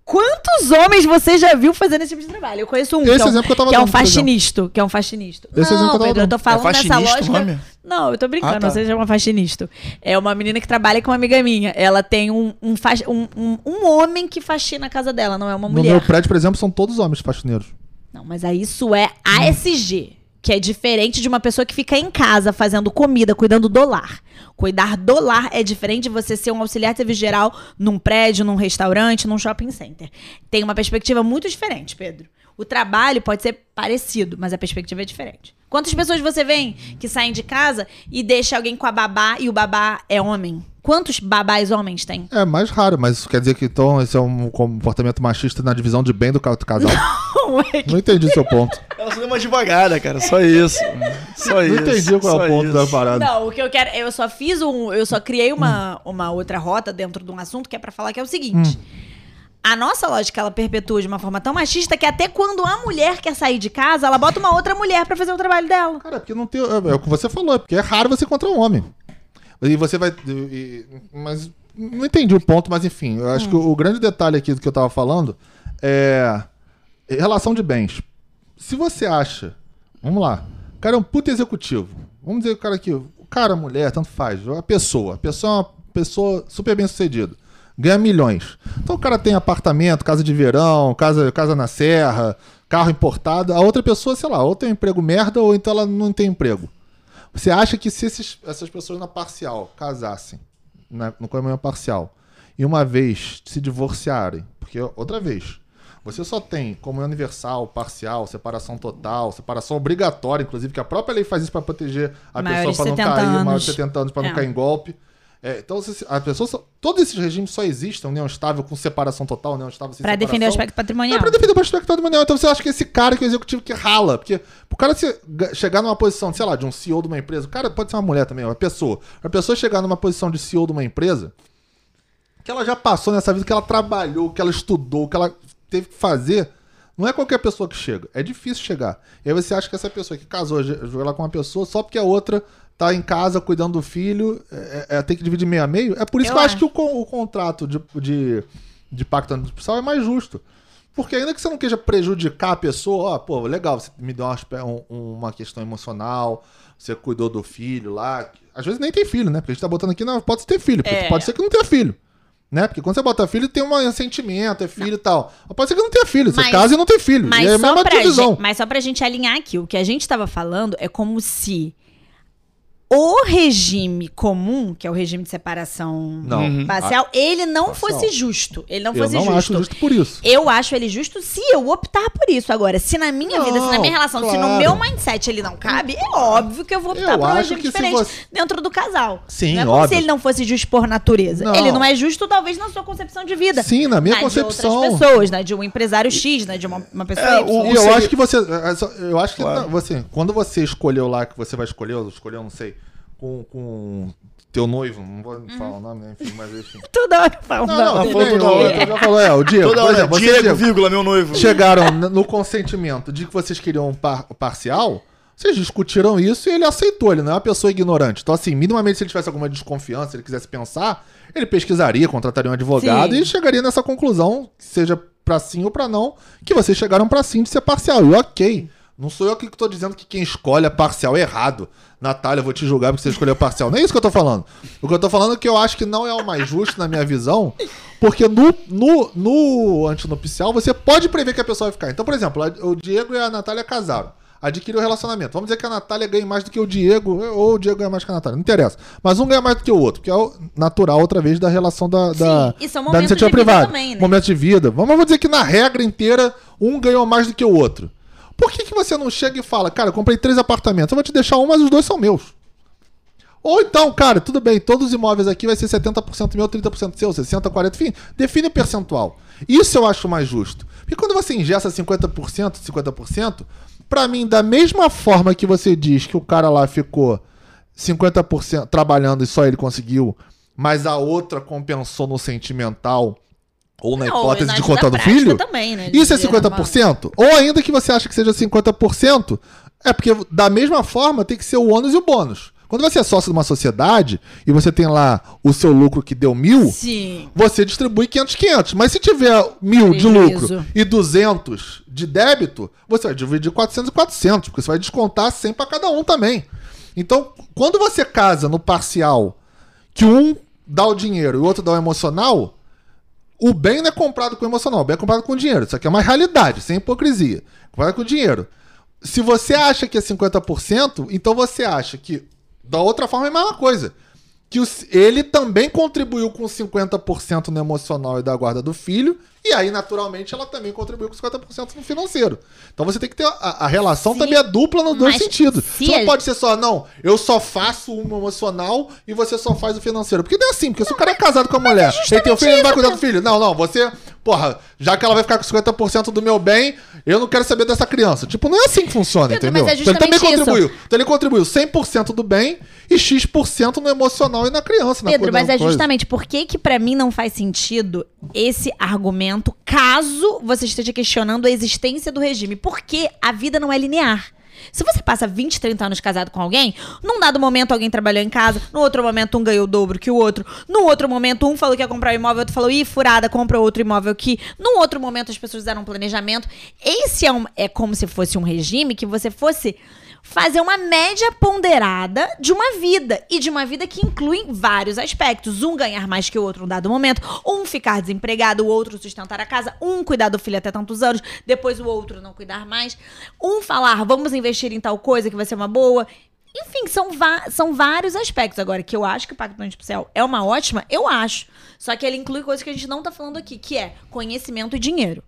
Quantos homens você já viu fazendo esse tipo de trabalho? Eu conheço um, Esse que, é um, exemplo que eu tava que é um dando, por exemplo. faxinista, que é um faxinista. Esse exemplo não, que eu tava Pedro, eu tô falando É nessa faxinista o lógica... nome? Não, eu tô brincando, Ah, tá. não sei se chama faxinista. É uma menina que trabalha com uma amiga minha. Ela tem um, um, fax- um, um, um homem que faxina a casa dela, não é uma No mulher. meu prédio, por exemplo, são todos homens faxineiros. Não, mas aí isso é ASG, que é diferente de uma pessoa que fica em casa fazendo comida, cuidando do lar. Cuidar do lar é diferente de você ser um auxiliar de serviço geral num prédio, num restaurante, num shopping center. Tem uma perspectiva muito diferente, Pedro. O trabalho pode ser parecido, mas a perspectiva é diferente. Quantas pessoas você vê que saem de casa e deixa alguém com a babá e o babá é homem? Quantos babás homens tem? É mais raro, mas isso quer dizer que então esse é um comportamento machista na divisão de bem do ca- casal. Não, é que- Não entendi seu ponto. Ela só deu uma devagada, cara. Só isso. Só Não isso. entendi qual é o ponto isso. da parada. Não, o que eu quero. Eu só fiz um. Eu só criei uma, Hum. uma outra rota dentro de um assunto que é pra falar que é o seguinte. A nossa lógica, ela perpetua de uma forma tão machista que até quando a mulher quer sair de casa, ela bota uma outra mulher pra fazer o trabalho dela. Cara, porque não tem. É, é o que você falou, é porque é raro você encontrar um homem. E você vai. e- mas. Não entendi o ponto, mas enfim. Eu acho que o, o grande detalhe aqui do que eu tava falando é. Relação de bens. Se você acha. Vamos lá. O cara é um puta executivo. Vamos dizer o cara aqui. O cara, a mulher, tanto faz. A pessoa. A pessoa é uma pessoa super bem sucedida. Ganha milhões. Então o cara tem apartamento, casa de verão, casa, casa na serra, carro importado. A outra pessoa, sei lá, ou tem um emprego merda, ou então ela não tem emprego. Você acha que se esses- essas pessoas na parcial casassem, na, no comunhão parcial, e uma vez se divorciarem, porque outra vez, você só tem comunhão universal, parcial, separação total, separação obrigatória, inclusive, que a própria lei faz isso para proteger a Maiores pessoa para não 70 cair, maior anos. de 70 anos, para É. não cair em golpe. É, então, se- a pessoa só- todos esses regimes só existem, união estável com separação total, união estável sem Pra defender o separação. aspecto patrimonial. É pra defender o aspecto patrimonial. Então você acha que esse cara que é o executivo que rala, porque o cara se, ga- chegar numa posição, sei lá, de um CEO de uma empresa, o cara pode ser uma mulher também, uma pessoa. A pessoa chegar numa posição de CEO de uma empresa, que ela já passou nessa vida, que ela trabalhou, que ela estudou, que ela teve que fazer, não é qualquer pessoa que chega. É difícil chegar. E aí você acha que essa pessoa que casou, jogou lá com uma pessoa, só porque a outra tá em casa cuidando do filho, é, é- tem que dividir meio a meio. É por isso Eu que eu acho acho. que o, o contrato de, de, de pacto antipsal é mais justo. Porque ainda que você não queja prejudicar a pessoa, ó, pô, legal, você me deu uma, um- uma questão emocional, você cuidou do filho lá. Às vezes nem tem filho, né? Porque a gente tá botando aqui, não, pode ter filho, porque É. pode ser que não tenha filho. Né? Porque quando você bota filho, tem um sentimento, é filho e tal. Mas pode ser que não tenha filho. Você Mas- casa e não tem filho. Mas, é a só mesma pra divisão. gente, mas só pra gente alinhar aqui, o que a gente tava falando é como se o regime comum, que é o regime de separação Não. Uhum. parcial, ele não Parcial. fosse justo. Ele não Eu fosse não justo. acho justo por isso. Eu acho ele justo se eu optar por isso. Agora, se na minha Não, vida, se na minha relação, se no claro. meu mindset ele não cabe, é óbvio que eu vou optar Eu por um acho regime que se diferente você- dentro do casal. Sim, não é como óbvio. se ele não fosse justo por natureza. Não. Ele não é justo, talvez, na sua concepção de vida. Sim, na minha na concepção. de outras pessoas, né? De um empresário X, né? De uma, uma pessoa É, Y. o- E eu seria- acho que você. é, só- Eu acho que Claro. você. Quando você escolheu lá, que você vai escolher, ou escolheu, não sei, com, com teu noivo, não vou falar o nome, né? Enfim, mas enfim. Toda hora falando. Não, não, Ela tudo falou bem, toda o- hora. eu já falou, é, o Diego. Toda hora, exemplo, você, Diego, Diego, vírgula, meu noivo. chegaram no consentimento de que vocês queriam um par- parcial, vocês discutiram isso e ele aceitou, ele não é uma pessoa ignorante. Então, assim, minimamente, se ele tivesse alguma desconfiança, se ele quisesse pensar, ele pesquisaria, contrataria um advogado Sim. e chegaria nessa conclusão, seja pra sim ou pra não, que vocês chegaram pra sim de ser parcial. E ok. Não sou eu que tô dizendo que quem escolhe a parcial é errado. Natália, eu vou te julgar porque você escolheu a parcial. Não é isso que eu tô falando. O que eu tô falando é que eu acho que não é o mais justo na minha visão, porque no, no, no antinupcial você pode prever que a pessoa vai ficar. Então, por exemplo, o Diego e a Natália casaram. Adquiriram o relacionamento. Vamos dizer que a Natália ganha mais do que o Diego, ou o Diego ganha mais que a Natália. Não interessa. Mas um ganha mais do que o outro, que é o natural, outra vez, da relação da, da, e são da momentos iniciativa de vida privada. também, né? Momento de vida. Vamos, vamos dizer que na regra inteira, um ganhou mais do que o outro. Por que, que você não chega e fala, cara, eu comprei três apartamentos, eu vou te deixar um, mas os dois são meus? Ou então, cara, tudo bem, todos os imóveis aqui vai ser 70% meu, 30% seu, 60%, 40%, enfim, define o percentual. Isso eu acho mais justo. Porque quando você ingessa 50%, 50%, pra mim, da mesma forma que você diz que o cara lá ficou 50% trabalhando e só ele conseguiu, mas a outra compensou no sentimental ou na Não, hipótese na de contar do filho, também, né? De isso é gerar uma- 50%? Ou ainda que você acha que seja 50%, é porque da mesma forma tem que ser o ônus e o bônus. Quando você é sócio de uma sociedade e você tem lá o seu lucro que deu mil, Sim. você distribui 500, 500. Mas se tiver mil de Prejuízo. lucro e 200 de débito, você vai dividir 400 e 400, porque você vai descontar 100 para cada um também. Então, quando você casa no parcial, que um dá o dinheiro e o outro dá o emocional, o bem não é comprado com emocional, o bem é comprado com dinheiro. Isso aqui é uma realidade, sem hipocrisia. Comprado com dinheiro. Se você acha que é 50%, então você acha que da outra forma é a mesma coisa. Que ele também contribuiu com 50% no emocional e da guarda do filho, e aí, naturalmente, ela também contribuiu com 50% no financeiro. Então você tem que ter. A, a relação Se- também é dupla nos dois sentidos. se Você não pode ser só, não, eu só faço o emocional e você só faz o financeiro. Porque não é assim, porque se o cara é casado com a mulher, ele tem um filho, ele não vai cuidar do filho. Não, não, você, porra, já que ela vai ficar com 50% do meu bem, eu não quero saber dessa criança. Tipo, não é assim que funciona, entendeu? mas é Então ele também isso. contribuiu. Então ele contribuiu 100% do bem e X% no emocional e na criança. na Pedro, mas é justamente por que que pra mim não faz sentido esse argumento caso você esteja questionando a existência do regime. Porque a vida não é linear. Se você passa 20, 30 anos casado com alguém, num dado momento alguém trabalhou em casa, no outro momento um ganhou o dobro que o outro, no outro momento um falou que ia comprar um imóvel, outro falou, ih, furada, compra outro imóvel aqui. Num outro momento as pessoas fizeram um planejamento. Esse é, um, é como se fosse um regime que você fosse fazer uma média ponderada de uma vida. E de uma vida que inclui vários aspectos. Um ganhar mais que o outro num dado momento, um ficar desempregado, o outro sustentar a casa, um cuidar do filho até tantos anos, depois o outro não cuidar mais. Um falar, vamos investir em tal coisa que vai ser uma boa. Enfim, são, são vários aspectos. Agora, que eu acho que o Pacto Antipicial é uma ótima, eu acho. Só que ele inclui coisas que a gente não tá falando aqui, que é conhecimento e dinheiro.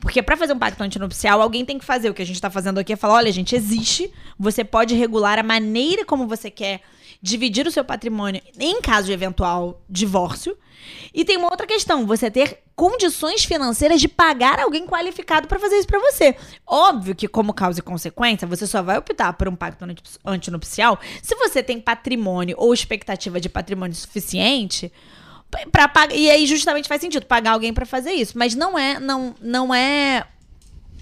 Porque pra fazer um pacto antinupcial, alguém tem que fazer o que a gente tá fazendo aqui, é falar, olha, gente, existe, você pode regular a maneira como você quer dividir o seu patrimônio em caso de eventual divórcio. E tem uma outra questão, você ter condições financeiras de pagar alguém qualificado pra fazer isso pra você. Óbvio que como causa e consequência, você só vai optar por um pacto anti- antinupcial se você tem patrimônio ou expectativa de patrimônio suficiente para pagar e aí justamente faz sentido pagar alguém pra fazer isso, mas não é não não é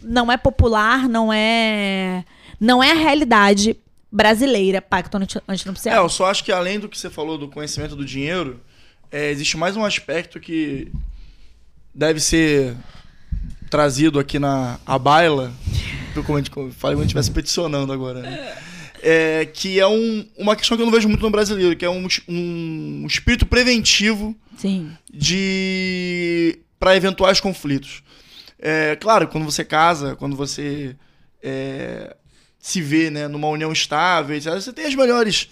não é popular, não é não é a realidade brasileira pacto anti- É, antinupcial. eu só acho que além do que você falou do conhecimento do dinheiro, é, existe mais um aspecto que deve ser trazido aqui na a baila, como a gente falei, como a gente estivesse peticionando agora, né? É, que é um- uma questão que eu não vejo muito no brasileiro, que é um, um espírito preventivo Sim. de para eventuais conflitos. É, claro, quando você casa, quando você é, se vê né, numa união estável, você tem as melhores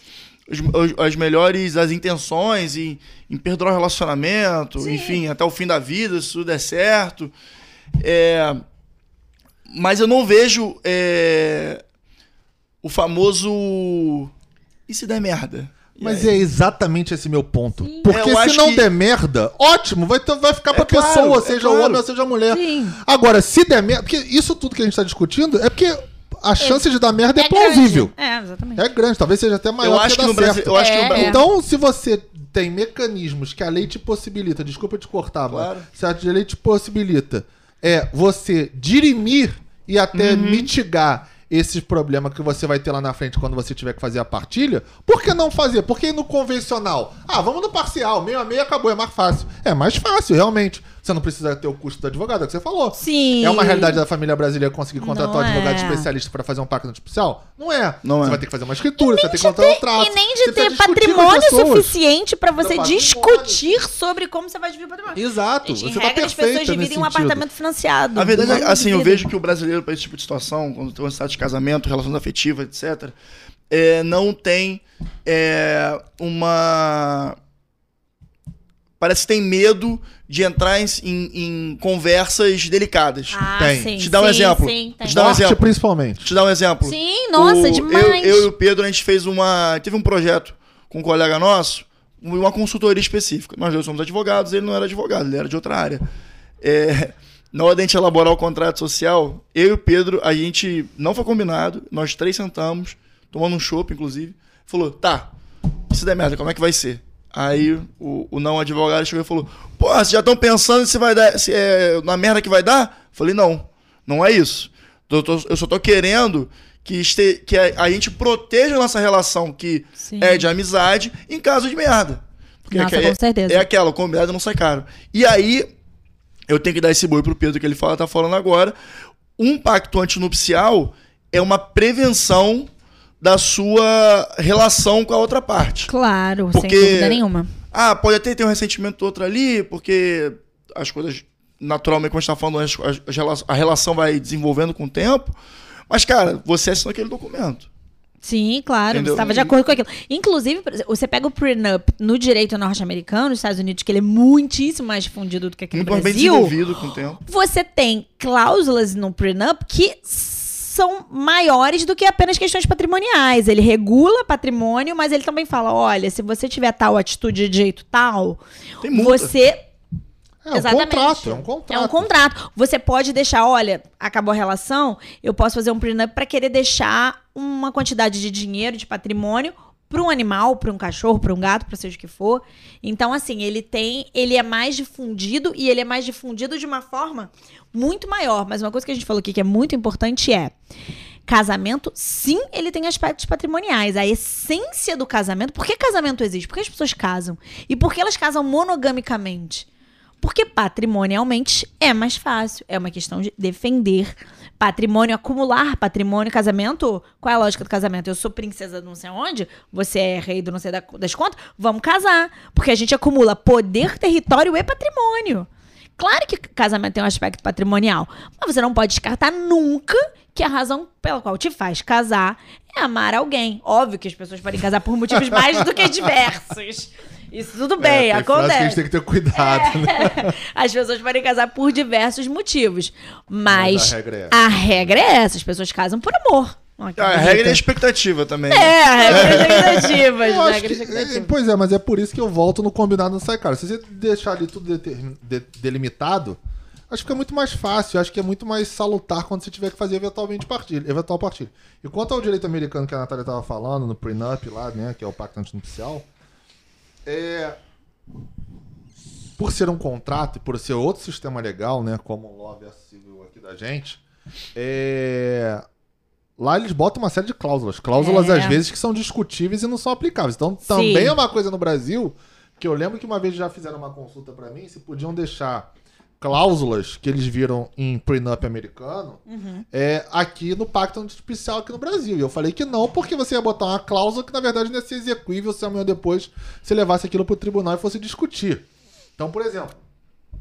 as melhores as intenções em, em perdoar o relacionamento, enfim, até o fim da vida, se tudo der certo. É, mas eu não vejo é, o famoso e se der merda? E Mas aí? é exatamente esse meu ponto. Porque É, se não que- der merda, ótimo, vai, ter- vai ficar pra É claro, pessoa, é seja claro. homem ou seja mulher. Sim. Agora, se der merda. Porque isso tudo que a gente tá discutindo é porque a chance de dar merda é, É grande. plausível. É, exatamente. É grande, talvez seja até maior eu que acho que dar no certo. Brasil, eu acho que no É, é. Então, se você tem mecanismos que a lei te possibilita, desculpa te cortar, Claro. mano, se a lei te possibilita é você dirimir e até Uhum. mitigar esses problemas que você vai ter lá na frente quando você tiver que fazer a partilha, por que não fazer? Por que no convencional? Ah, vamos no parcial, meio a meio acabou, é mais fácil. É mais fácil, realmente. Você não precisa ter o custo do advogado, é o que você falou. Sim. É uma realidade da família brasileira conseguir contratar Não um advogado é. especialista para fazer um pacto antipicial? Não é. Não você é. vai ter que fazer uma escritura, você vai ter que contratar um trato. E nem de ter as patrimônio suficiente pra você discutir sobre como você vai dividir o patrimônio. Exato, Gente, em você tá regra, as perfeita pessoas dividem nesse um sentido. apartamento financiado. A verdade é assim, eu vejo que o brasileiro, para esse tipo de situação, quando tem um estado de casamento, relações afetivas, etc., é, não tem é, uma. Parece que tem medo de entrar em, em- em conversas delicadas. Ah, Tem. sim. Te dá um sim, exemplo. Sim, tem. Te dá um Norte, exemplo. principalmente. Te dar um exemplo. Sim, nossa, O- demais. Eu, eu e o Pedro, a gente fez uma. Teve um projeto com um colega nosso, uma consultoria específica. Nós dois somos advogados, ele não era advogado, ele era de outra área. É, na hora da gente elaborar o contrato social, eu e o Pedro, a gente não foi combinado, nós três sentamos, tomando um chopp, inclusive, falou: tá, se der merda, como é que vai ser? Aí o, o não advogado chegou e falou: Pô, vocês já estão pensando se vai dar, se é na merda que vai dar? Falei: Não, não é isso. Eu, tô- eu só tô querendo que, este, que a, a gente proteja a nossa relação, que Sim. é de amizade, em caso de merda. Porque Nossa, é, com certeza. é aquela, combinado não sai caro. E aí, eu tenho que dar esse boi pro Pedro que ele fala, tá falando agora. Um pacto antinupcial é uma prevenção da sua relação com a outra parte. Claro, Porque- sem dúvida nenhuma. Ah, pode até ter um ressentimento do outro ali, porque as coisas, naturalmente, como a gente tá falando, as- as- a relação vai desenvolvendo com o tempo. Mas, cara, você assinou aquele documento. Sim, claro, Entendeu? você estava de acordo com aquilo. Inclusive, você pega o prenup no direito norte-americano, nos Estados Unidos, que ele é muitíssimo mais difundido do que aqui Muito no mais bem Brasil. desenvolvido com o tempo. Você tem cláusulas no prenup que são maiores do que apenas questões patrimoniais. Ele regula patrimônio, mas ele também fala: olha, se você tiver tal atitude de jeito tal, você É um Exatamente. contrato, é um contrato. É um contrato. Você pode deixar, olha, acabou a relação, eu posso fazer um prenup para querer deixar uma quantidade de dinheiro, de patrimônio para um animal, para um cachorro, para um gato, para seja o que for. Então, assim, ele tem, ele é mais difundido e ele é mais difundido de uma forma muito maior. Mas uma coisa que a gente falou aqui que é muito importante é Casamento, sim, ele tem aspectos patrimoniais. A essência do casamento. Por que casamento existe? Por que as pessoas casam? E por que elas casam monogamicamente? Porque patrimonialmente é mais fácil. É uma questão de defender patrimônio, acumular patrimônio. Casamento, qual é a lógica do casamento? Eu sou princesa do não sei onde, você é rei do não sei da- das contas, vamos casar. Porque a gente acumula poder, território e patrimônio. Claro que casamento tem um aspecto patrimonial, mas você não pode descartar nunca que a razão pela qual te faz casar é amar alguém. Óbvio que as pessoas podem casar por motivos mais do que diversos. Isso tudo bem, é, tem frase que a gente acontece. tem que ter cuidado, né? As pessoas podem casar por diversos motivos. Mas, Mas a regra é essa. a regra é essa. As pessoas casam por amor. Ah, a regra é a expectativa também. né? É, a regra é expectativas. Eu a acho regra é que- expectativa. é, pois é, mas é por isso que eu volto no combinado não sai caro. Se você deixar ali tudo determin- de- delimitado, acho que fica muito mais fácil. Acho que é muito mais salutar quando você tiver que fazer eventualmente partilha, eventual partilha. E quanto ao direito americano que a Natália estava falando, no prenup lá, né, que é o pacto antinupcial, é... Por ser um contrato e por ser outro sistema legal, né, como o law versus civil aqui da gente, é... Lá eles botam uma série de cláusulas. Cláusulas, É. às vezes, que são discutíveis e não são aplicáveis. Então, também Sim. é uma coisa no Brasil que eu lembro que uma vez já fizeram uma consulta pra mim se podiam deixar cláusulas que eles viram em prenup americano Uhum. é, aqui no pacto antipicial aqui no Brasil. E eu falei que não, porque você ia botar uma cláusula que na verdade não ia ser execuível se amanhã depois você levasse aquilo pro tribunal e fosse discutir. Então, por exemplo,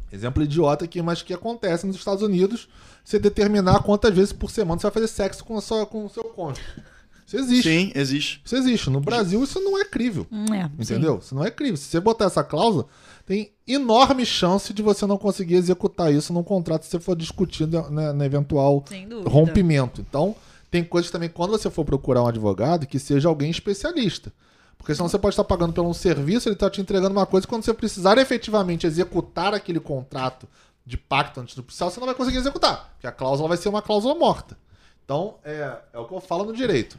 exemplo idiota aqui, mas que acontece nos Estados Unidos, você determinar quantas vezes por semana você vai fazer sexo com, a sua, com o seu cônjuge. Isso existe. Sim, existe. Isso existe. No Brasil isso não é crível. Hum, é, sim. Entendeu? Isso não é crível. Se você botar essa cláusula, tem enorme chance de você não conseguir executar isso num contrato se você for discutir né, no eventual rompimento. Então, tem coisas também, quando você for procurar um advogado, que seja alguém especialista. Porque senão você pode estar pagando por um serviço, ele está te entregando uma coisa, e quando você precisar efetivamente executar aquele contrato de pacto antinupcial, você não vai conseguir executar. Porque a cláusula vai ser uma cláusula morta. Então, é, é o que eu falo no direito.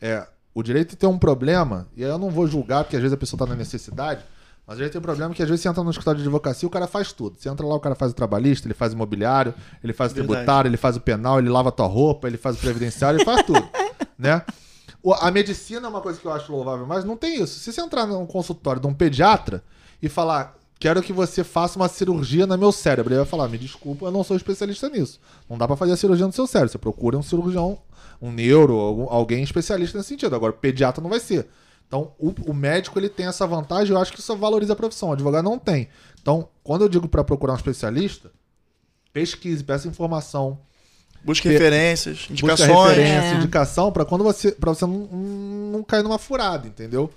É, o direito tem um problema, e aí eu não vou julgar, porque às vezes a pessoa está na necessidade, mas direito tem um problema que às vezes você entra no escritório de advocacia e o cara faz tudo. Você entra lá, o cara faz o trabalhista, ele faz o imobiliário, ele faz o Verdade. tributário, ele faz o penal, ele lava a tua roupa, ele faz o previdenciário, ele faz tudo. né? O- A medicina é uma coisa que eu acho louvável, mas não tem isso. Se você entrar num consultório de um pediatra e falar, quero que você faça uma cirurgia no meu cérebro, ele vai falar, me desculpa, eu não sou especialista nisso. Não dá pra fazer a cirurgia no seu cérebro. Você procura um cirurgião, um neuro, alguém especialista nesse sentido. Agora, o pediatra não vai ser. Então, o, o médico ele tem essa vantagem, eu acho que isso valoriza a profissão. O advogado não tem. Então, quando eu digo pra procurar um especialista, pesquise, peça informação, Busca Pe- referências, busca indicações. referência, É. indicação para quando você para você não, não cair numa furada, entendeu?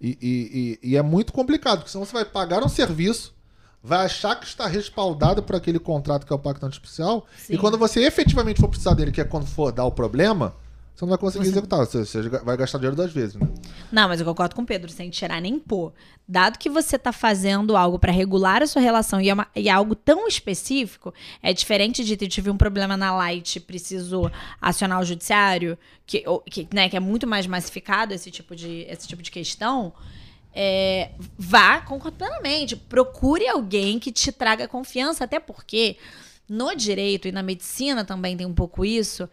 E, e- e- e é muito complicado, porque senão você vai pagar um serviço, vai achar que está respaldado por aquele contrato que é o pacto antipicial, e quando você efetivamente for precisar dele, que é quando for dar o problema, você não vai conseguir Você- executar, você, você vai gastar dinheiro duas vezes, né? Não, mas eu concordo com o Pedro, sem tirar nem pôr. Dado que você tá fazendo algo para regular a sua relação e é, uma- e é algo tão específico, é diferente de ter tive um problema na Light, preciso acionar o judiciário, que, que, né, que é muito mais massificado esse tipo de, esse tipo de questão. É, vá, concordo plenamente. Procure alguém que te traga confiança, até porque no direito e na medicina também tem um pouco isso.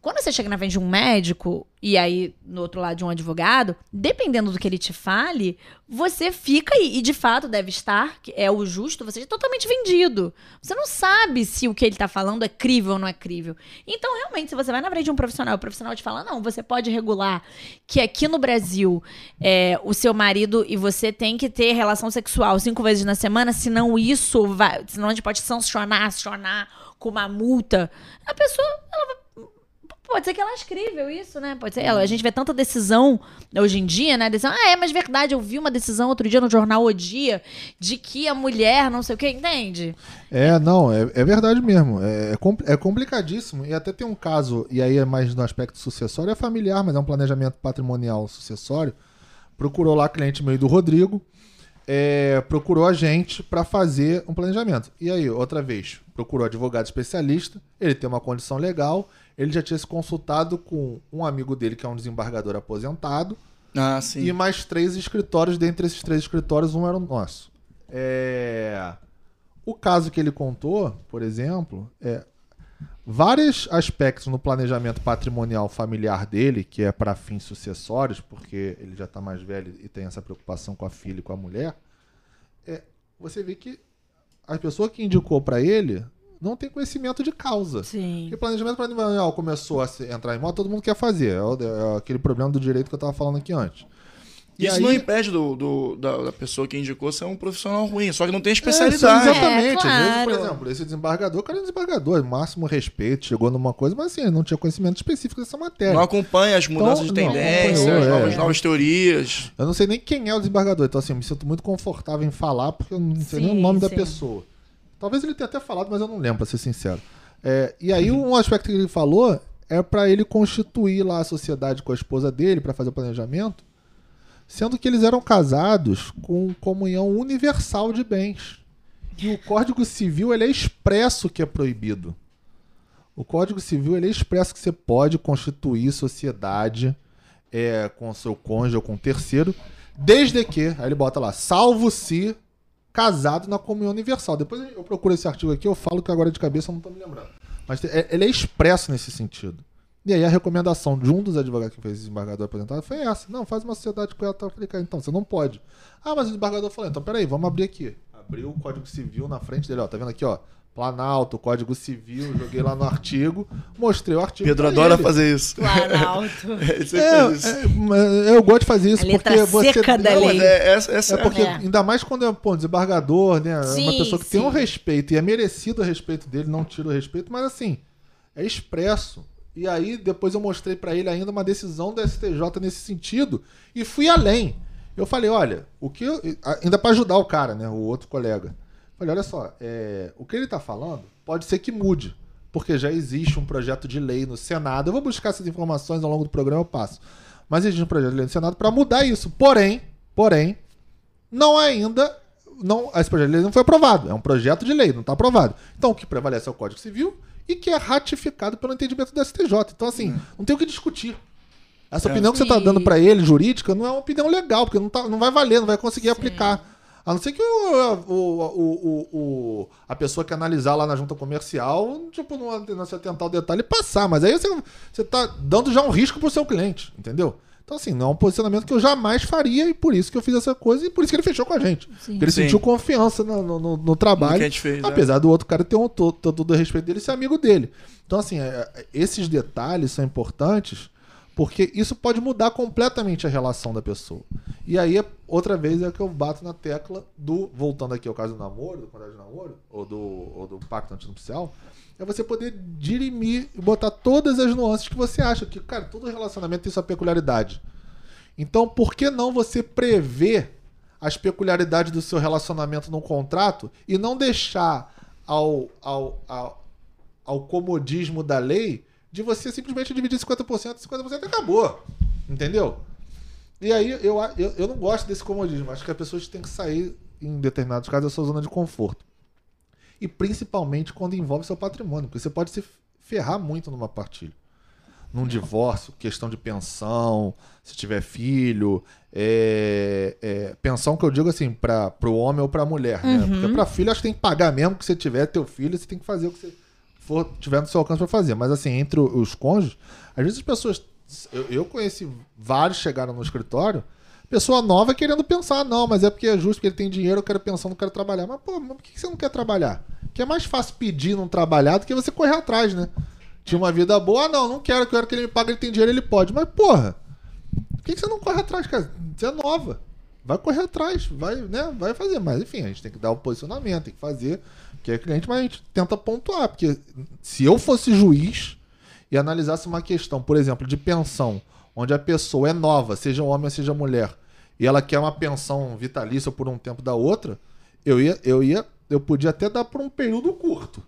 Quando você chega na frente de um médico e aí no outro lado de um advogado, dependendo do que ele te fale, você fica e, e de fato deve estar, que é o justo, você é totalmente vendido. Você não sabe se o que ele tá falando é crível ou não é crível. Então, realmente, se você vai na frente de um profissional, o profissional te fala, não, você pode regular que aqui no Brasil é, o seu marido e você tem que ter relação sexual cinco vezes na semana, senão isso vai. Senão a gente pode sancionar, acionar com uma multa. A pessoa, ela vai Pode ser que ela escreveu isso, né? Pode ser. Ela, a gente vê tanta decisão hoje em dia, né? Decisão, ah, é, mas verdade, eu vi uma decisão outro dia no jornal O Dia de que a mulher, não sei o quê, entende? É, não, é, é verdade mesmo. É, é, é complicadíssimo. E até tem um caso, e aí é mais no aspecto sucessório, é familiar, mas é um planejamento patrimonial sucessório. Procurou lá cliente meio do Rodrigo, é, procurou a gente para fazer um planejamento. E aí, outra vez, procurou advogado especialista, ele tem uma condição legal, ele já tinha se consultado com um amigo dele, que é um desembargador aposentado, Ah, sim. e mais três escritórios. Dentre esses três escritórios, um era o nosso. É... O caso que ele contou, por exemplo, é vários aspectos no planejamento patrimonial familiar dele, que é para fins sucessórios, porque ele já está mais velho e tem essa preocupação com a filha e com a mulher. É, você vê que a pessoa que indicou para ele não tem conhecimento de causa. Sim. Porque planejamento patrimonial começou a se- entrar em moda, todo mundo quer fazer. É, o- é aquele problema do direito que eu tava falando aqui antes. E Isso aí- não impede do, do- da, da pessoa que indicou ser um profissional ruim, só que não tem É, especialidade. exatamente. É, Às vezes, claro. por exemplo, esse desembargador, o cara é um desembargador, máximo respeito, chegou numa coisa, mas assim, ele não tinha conhecimento específico dessa matéria. não acompanha as mudanças de Então, não tendência, as é. novas, novas teorias. Eu não sei nem quem é o desembargador, então assim, eu me sinto muito confortável em falar, porque eu não sei nem Sim, o nome da sim. pessoa. Talvez ele tenha até falado, mas eu não lembro, pra ser sincero. É, e aí, um aspecto que ele falou é pra ele constituir lá a sociedade com a esposa dele, pra fazer o planejamento, sendo que eles eram casados com comunhão universal de bens. E o Código Civil ele é expresso que é proibido. O Código Civil ele é expresso que você pode constituir sociedade é, com seu cônjuge ou com terceiro, desde que, aí ele bota lá, salvo se casado na comunhão universal. Depois eu procuro esse artigo aqui, eu falo que agora de cabeça eu não tô me lembrando. Mas é- ele é expresso nesse sentido. E aí a recomendação de um dos advogados que fez desembargador aposentado foi essa. Não, faz uma sociedade com ela. Cara, então, você não pode. Ah, mas o desembargador falou, então peraí, vamos abrir aqui. Abriu o Código Civil na frente dele, ó. Tá vendo aqui, ó? Planalto, Código Civil, joguei lá no artigo, mostrei o artigo. Pedro adora ele. fazer isso. Planalto. É, faz isso. é, eu gosto de fazer isso A letra porque você. seca da Não, Não, mas mas lei. é, essa, essa É porque, É. ainda mais quando é pô, um desembargador, né? é uma Sim, pessoa que tem um sim. respeito e é merecido o respeito dele, não tira o respeito, mas assim, é expresso. E aí, depois eu mostrei pra ele ainda uma decisão do STJ nesse sentido e fui além. Eu falei, olha, o que eu- ainda pra ajudar o cara, né, o outro colega. Falei, olha só, é, o que ele tá falando pode ser que mude, porque já existe um projeto de lei no Senado. Eu vou buscar essas informações ao longo do programa, eu passo. Mas existe um projeto de lei no Senado para mudar isso. Porém, porém, não ainda. Não, esse projeto de lei não foi aprovado. É um projeto de lei, não está aprovado. Então, o que prevalece é o Código Civil e que é ratificado pelo entendimento do STJ. Então, assim, não tem o que discutir. Essa É. opinião que você está Sim. dando para ele, jurídica, não é uma opinião legal, porque não, tá, não vai valer, não vai conseguir aplicar. A não ser que o, o, o, o- o- a pessoa que analisar lá na junta comercial, tipo, não, não se atentar ao detalhe e passar. Mas aí você, você tá dando já um risco pro seu cliente, entendeu? Então, assim, não é um posicionamento que eu jamais faria e por isso que eu fiz essa coisa e por isso que ele fechou com a gente. Sim. Porque ele Sim. sentiu confiança no, no, no- no No trabalho. que a gente fez, né? Apesar do outro cara ter um todo, todo o respeito dele e ser amigo dele. Então, assim, é, é, esses detalhes são importantes porque isso pode mudar completamente a relação da pessoa. E aí, outra vez, é que eu bato na tecla do. Voltando aqui ao caso do namoro, do contrato de namoro, ou do, ou do pacto antinupcial, é você poder dirimir e botar todas as nuances que você acha. Que, cara, todo relacionamento tem sua peculiaridade. Então, por que não você prever as peculiaridades do seu relacionamento num contrato e não deixar ao, ao, ao, ao comodismo da lei de você simplesmente dividir 50%, 50% e acabou. Entendeu? E aí eu, eu, eu não gosto desse comodismo. Acho que as pessoas têm que sair, em determinados casos, da sua zona de conforto. E principalmente quando envolve seu patrimônio, porque você pode se ferrar muito numa partilha. Num divórcio, questão de pensão, se tiver filho, é, é, pensão que eu digo assim, para o homem ou para a mulher, né? Porque para filho acho que tem que pagar mesmo que você tiver teu filho, você tem que fazer o que você for, tiver no seu alcance pra fazer. Mas assim, entre os cônjuges, às vezes as pessoas. Eu, eu conheci vários chegaram no escritório, pessoa nova querendo pensar, não, mas é porque é justo, porque ele tem dinheiro, eu quero pensar, não quero trabalhar. Mas, pô, mas por que você não quer trabalhar? Que é mais fácil pedir não trabalhar do que você correr atrás, né? Tinha uma vida boa, ah, não, não quero, eu quero que ele me pague, ele tem dinheiro, ele pode. Mas, porra, por que você não corre atrás, cara? Você é nova. Vai correr atrás, vai, né? Vai fazer. Mas enfim, a gente tem que dar o posicionamento, tem que fazer, porque é cliente, mas a gente tenta pontuar. Porque se eu fosse juiz e analisasse uma questão, por exemplo, de pensão, onde a pessoa é nova, seja homem ou seja mulher, e ela quer uma pensão vitalícia por um tempo da outra, eu ia, eu ia, eu podia até dar por um período curto.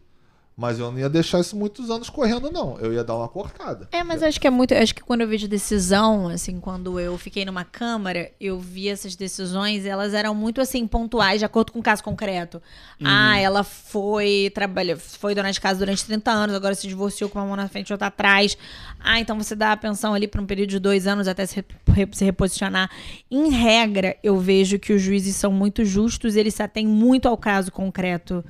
Mas eu não ia deixar isso muitos anos correndo, não. Eu ia dar uma cortada. É, mas acho que é muito. Acho que quando eu vejo decisão, assim, quando eu fiquei numa câmara, eu vi essas decisões, elas eram muito assim, pontuais, de acordo com o caso concreto. Ah, ela foi trabalha, foi dona de casa durante 30 anos, agora se divorciou com uma mão na frente e outra atrás. Ah, então você dá a pensão ali por um período de dois anos até se, se reposicionar. Em regra, eu vejo que os juízes são muito justos, eles se atêm muito ao caso concreto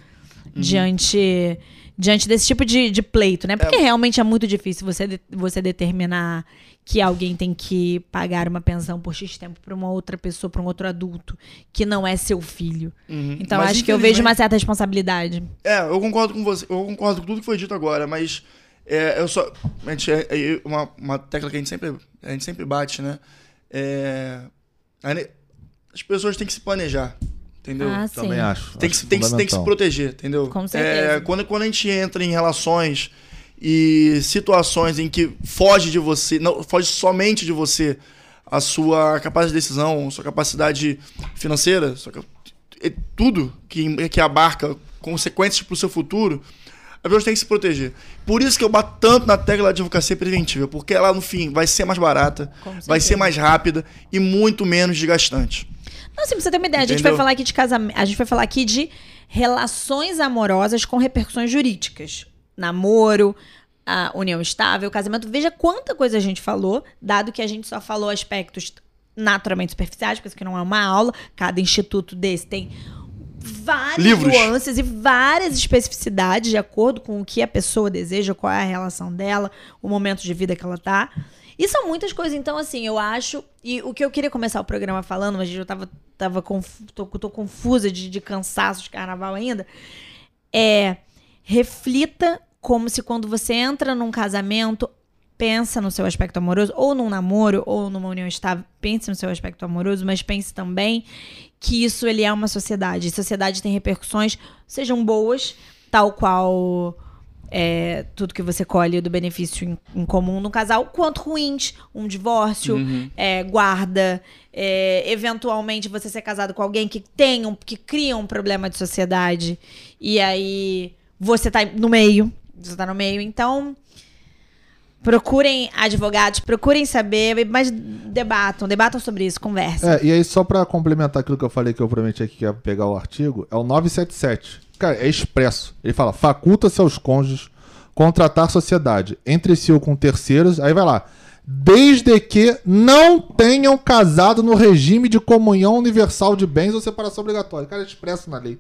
diante diante desse tipo de, de pleito, né? Porque realmente é muito difícil você, de- você determinar que alguém tem que pagar uma pensão por X tempo para uma outra pessoa, para um outro adulto, que não é seu filho. Uhum. Então Mas, acho que eu vejo uma certa responsabilidade. É, eu concordo com você. Eu concordo com tudo que foi dito agora, mas é, eu só. A gente, é, é uma, uma tecla que a gente sempre, a gente sempre bate, né? É, as pessoas têm que se planejar, entendeu? Ah, sim. Também acho. tem, que, acho se- tem, que, tem que se proteger, entendeu? Com certeza. É, quando, quando a gente entra em relações e situações em que foge de você, não foge somente de você a sua capacidade de decisão, a sua capacidade financeira, sua é tudo que, que abarca consequências para o seu futuro, as pessoas têm que se proteger. Por isso que eu bato tanto na tecla da advocacia preventiva, porque ela, no fim, vai ser mais barata, vai ser mais rápida e muito menos desgastante. Não, assim, pra você ter uma ideia, a gente Entendeu? vai falar aqui de casamento, a gente vai falar aqui de relações amorosas com repercussões jurídicas. Namoro, a união estável, casamento. Veja quanta coisa a gente falou, dado que a gente só falou aspectos naturalmente superficiais, porque isso aqui não é uma aula, cada instituto desse tem várias Livros. nuances e várias especificidades de acordo com o que a pessoa deseja, qual é a relação dela, o momento de vida que ela tá. E são muitas coisas, então, assim, eu acho. E o que eu queria começar o programa falando, mas eu tava, tava confu- tô, tô confusa de, de cansaço de carnaval ainda. É. Reflita como se quando você entra num casamento, pensa no seu aspecto amoroso, ou num namoro, ou numa união estável, pense no seu aspecto amoroso, mas pense também que isso ele é uma sociedade. Sociedade tem repercussões, sejam boas, tal qual é, tudo que você colhe do benefício em, em comum no casal, quanto ruins, um divórcio, é, guarda, é, eventualmente você ser casado com alguém que tem um, que cria um problema de sociedade e aí você tá no meio, você tá no meio, então procurem advogados, procurem saber, mas debatam, debatam sobre isso, conversem. É, e aí, só pra complementar aquilo que eu falei que eu prometi aqui que ia pegar o artigo, é o 977. Cara, é expresso. Ele fala: faculta-se aos cônjuges contratar sociedade entre si ou com terceiros. Aí vai lá. Desde que não tenham casado no regime de comunhão universal de bens ou separação obrigatória. Cara, é expresso na lei.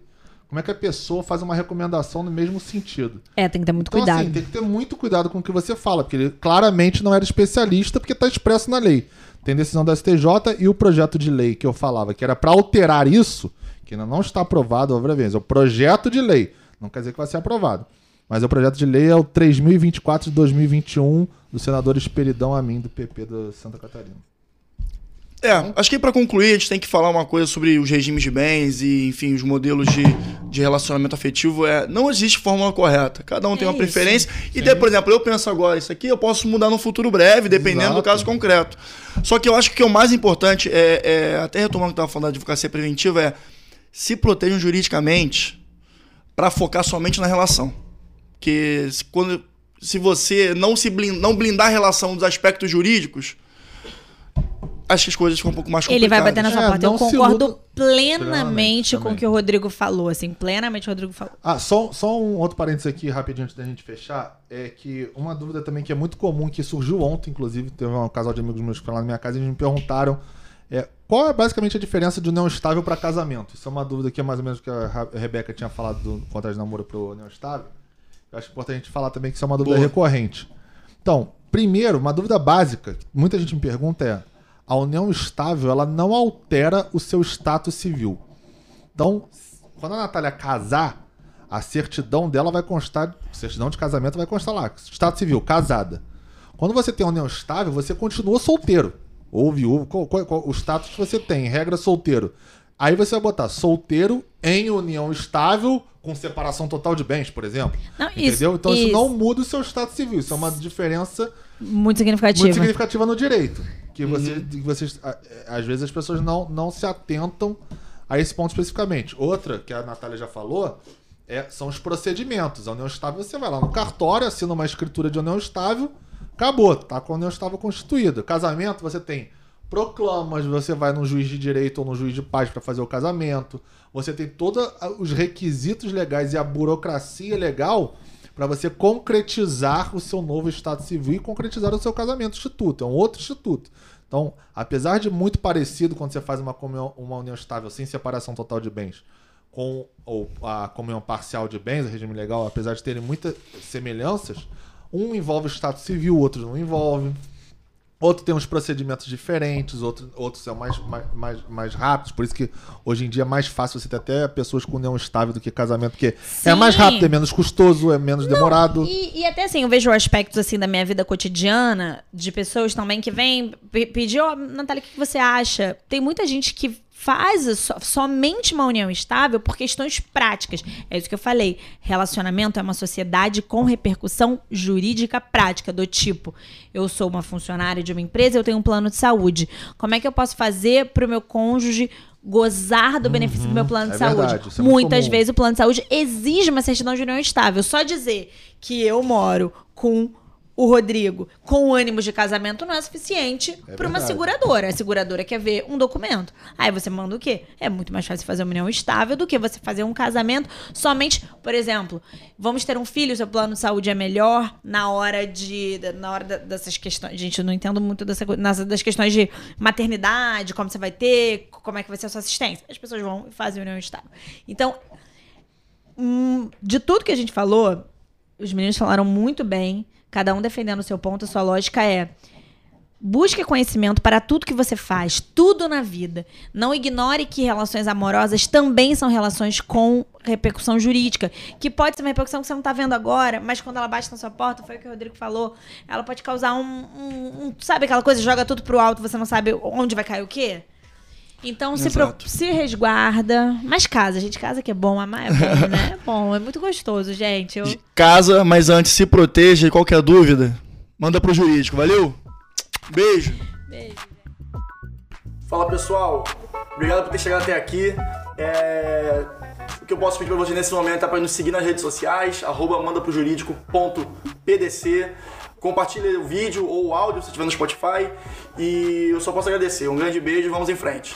Como é que a pessoa faz uma recomendação no mesmo sentido? É, tem que ter muito Então, cuidado. assim, tem que ter muito cuidado com o que você fala, porque ele claramente não era especialista, porque está expresso na lei. Tem decisão da STJ e o projeto de lei que eu falava, que era para alterar isso, que ainda não está aprovado, obviamente, é o projeto de lei. Não quer dizer que vai ser aprovado. Mas o projeto de lei é o 3024 de 2021, do senador Esperidão Amin, do PP da Santa Catarina. É, acho que para concluir, a gente tem que falar uma coisa sobre os regimes de bens e, enfim, os modelos de, de relacionamento afetivo. É, não existe fórmula correta. Cada um tem É uma isso. preferência. E, daí, por exemplo, eu penso agora, isso aqui eu posso mudar no futuro breve, dependendo do Exato. caso concreto. Só que eu acho que o mais importante é, é até retomando o que eu estava falando da advocacia preventiva, é se protejam juridicamente para focar somente na relação. Que se, quando, se você não se não blindar a relação dos aspectos jurídicos, acho que as coisas ficam um pouco mais complicadas. Ele vai bater na sua É, porta. Eu concordo plenamente Plenamente com o que o Rodrigo falou, assim, plenamente o Rodrigo falou. Ah, só, só um outro parênteses aqui, rapidinho, antes da gente fechar, é que uma dúvida também que é muito comum, que surgiu ontem, inclusive, teve um casal de amigos meus que foram lá na minha casa e eles me perguntaram qual é basicamente a diferença de união estável para casamento. Isso é uma dúvida que é mais ou menos o que a a Rebeca tinha falado do contrato de namoro pro união estável. Eu acho importante a gente falar também que isso é uma dúvida Boa. recorrente. Então, primeiro, uma dúvida básica, que muita gente me pergunta é: a união estável ela não altera o seu status civil. Então, quando a Natália casar, a certidão dela vai constar, certidão de casamento vai constar lá, status civil, casada. Quando você tem uma união estável, você continua solteiro. Ou viúvo, qual, qual- qual- o status que você tem, regra solteiro. Aí você vai botar solteiro em união estável com separação total de bens, por exemplo. Não, isso- Entendeu? então isso, isso. não muda o seu status civil. Isso é uma diferença Muito significativa. muito significativa no direito. Que, você, que vocês, a- às vezes as pessoas não, não se atentam a esse ponto especificamente. Outra, que a Natália já falou, é, são os procedimentos. A união estável, você vai lá no cartório, assina uma escritura de união estável, acabou, tá com a união estável constituída. Casamento, você tem proclamas, você vai no juiz de direito ou no juiz de paz para fazer o casamento. Você tem todos os requisitos legais e a burocracia legal para você concretizar o seu novo estado civil e concretizar o seu casamento instituto. É um outro instituto. Então, apesar de muito parecido quando você faz uma, comunhão- uma união estável sem separação total de bens com ou a comunhão parcial de bens, o regime legal, apesar de terem muitas semelhanças, um envolve o estado civil, o outro não envolve. Outro tem uns procedimentos diferentes, outro, outros são mais, mais, mais, rápidos, por isso que hoje em dia é mais fácil você ter até pessoas com união estável do que casamento, porque é mais Sim. rápido, é menos custoso, é menos demorado. E, e até assim, eu vejo aspectos assim da minha vida cotidiana, de pessoas também que vêm pe- pedir, ó, Natália, o que você acha? Tem muita gente que faz so- somente uma união estável por questões práticas. É isso que eu falei. Relacionamento é uma sociedade com repercussão jurídica prática, do tipo, eu sou uma funcionária de uma empresa, eu tenho um plano de saúde. Como é que eu posso fazer para o meu cônjuge gozar do benefício do meu plano é de saúde? verdade, isso é Muitas vezes o plano de saúde exige uma certidão de união estável. Só dizer que eu moro com o Rodrigo com ânimos de casamento não é suficiente É para uma seguradora. A seguradora quer ver um documento. Aí você manda o quê? É muito mais fácil fazer uma união estável do que você fazer um casamento somente, por exemplo, vamos ter um filho, seu plano de saúde é melhor na hora de na hora dessas questões. Gente, eu não entendo muito dessa, das questões de maternidade, como você vai ter, como é que vai ser a sua assistência. As pessoas vão e fazem união estável. Então, hum, de tudo que a gente falou, os meninos falaram muito bem, cada um defendendo o seu ponto, a sua lógica é busque conhecimento para tudo que você faz, tudo na vida. Não ignore que relações amorosas também são relações com repercussão jurídica, que pode ser uma repercussão que você não está vendo agora, mas quando ela bate na sua porta, foi o que o Rodrigo falou, ela pode causar um, um- um- sabe aquela coisa, joga tudo pro alto, você não sabe onde vai cair o quê? Então se, pro- se resguarda, mas casa, gente, casa que é bom, amar é bom, né? É bom, é muito gostoso, gente. Eu... Casa, mas antes se proteja e qualquer dúvida, manda pro jurídico, valeu? Beijo. Beijo. Fala pessoal, obrigado por ter chegado até aqui. É, O que eu posso pedir pra você nesse momento é para nos seguir nas redes sociais, arroba mandaprojurídico.pdc. Compartilhe o vídeo ou o áudio se estiver no Spotify. E eu só posso agradecer. Um grande beijo e vamos em frente.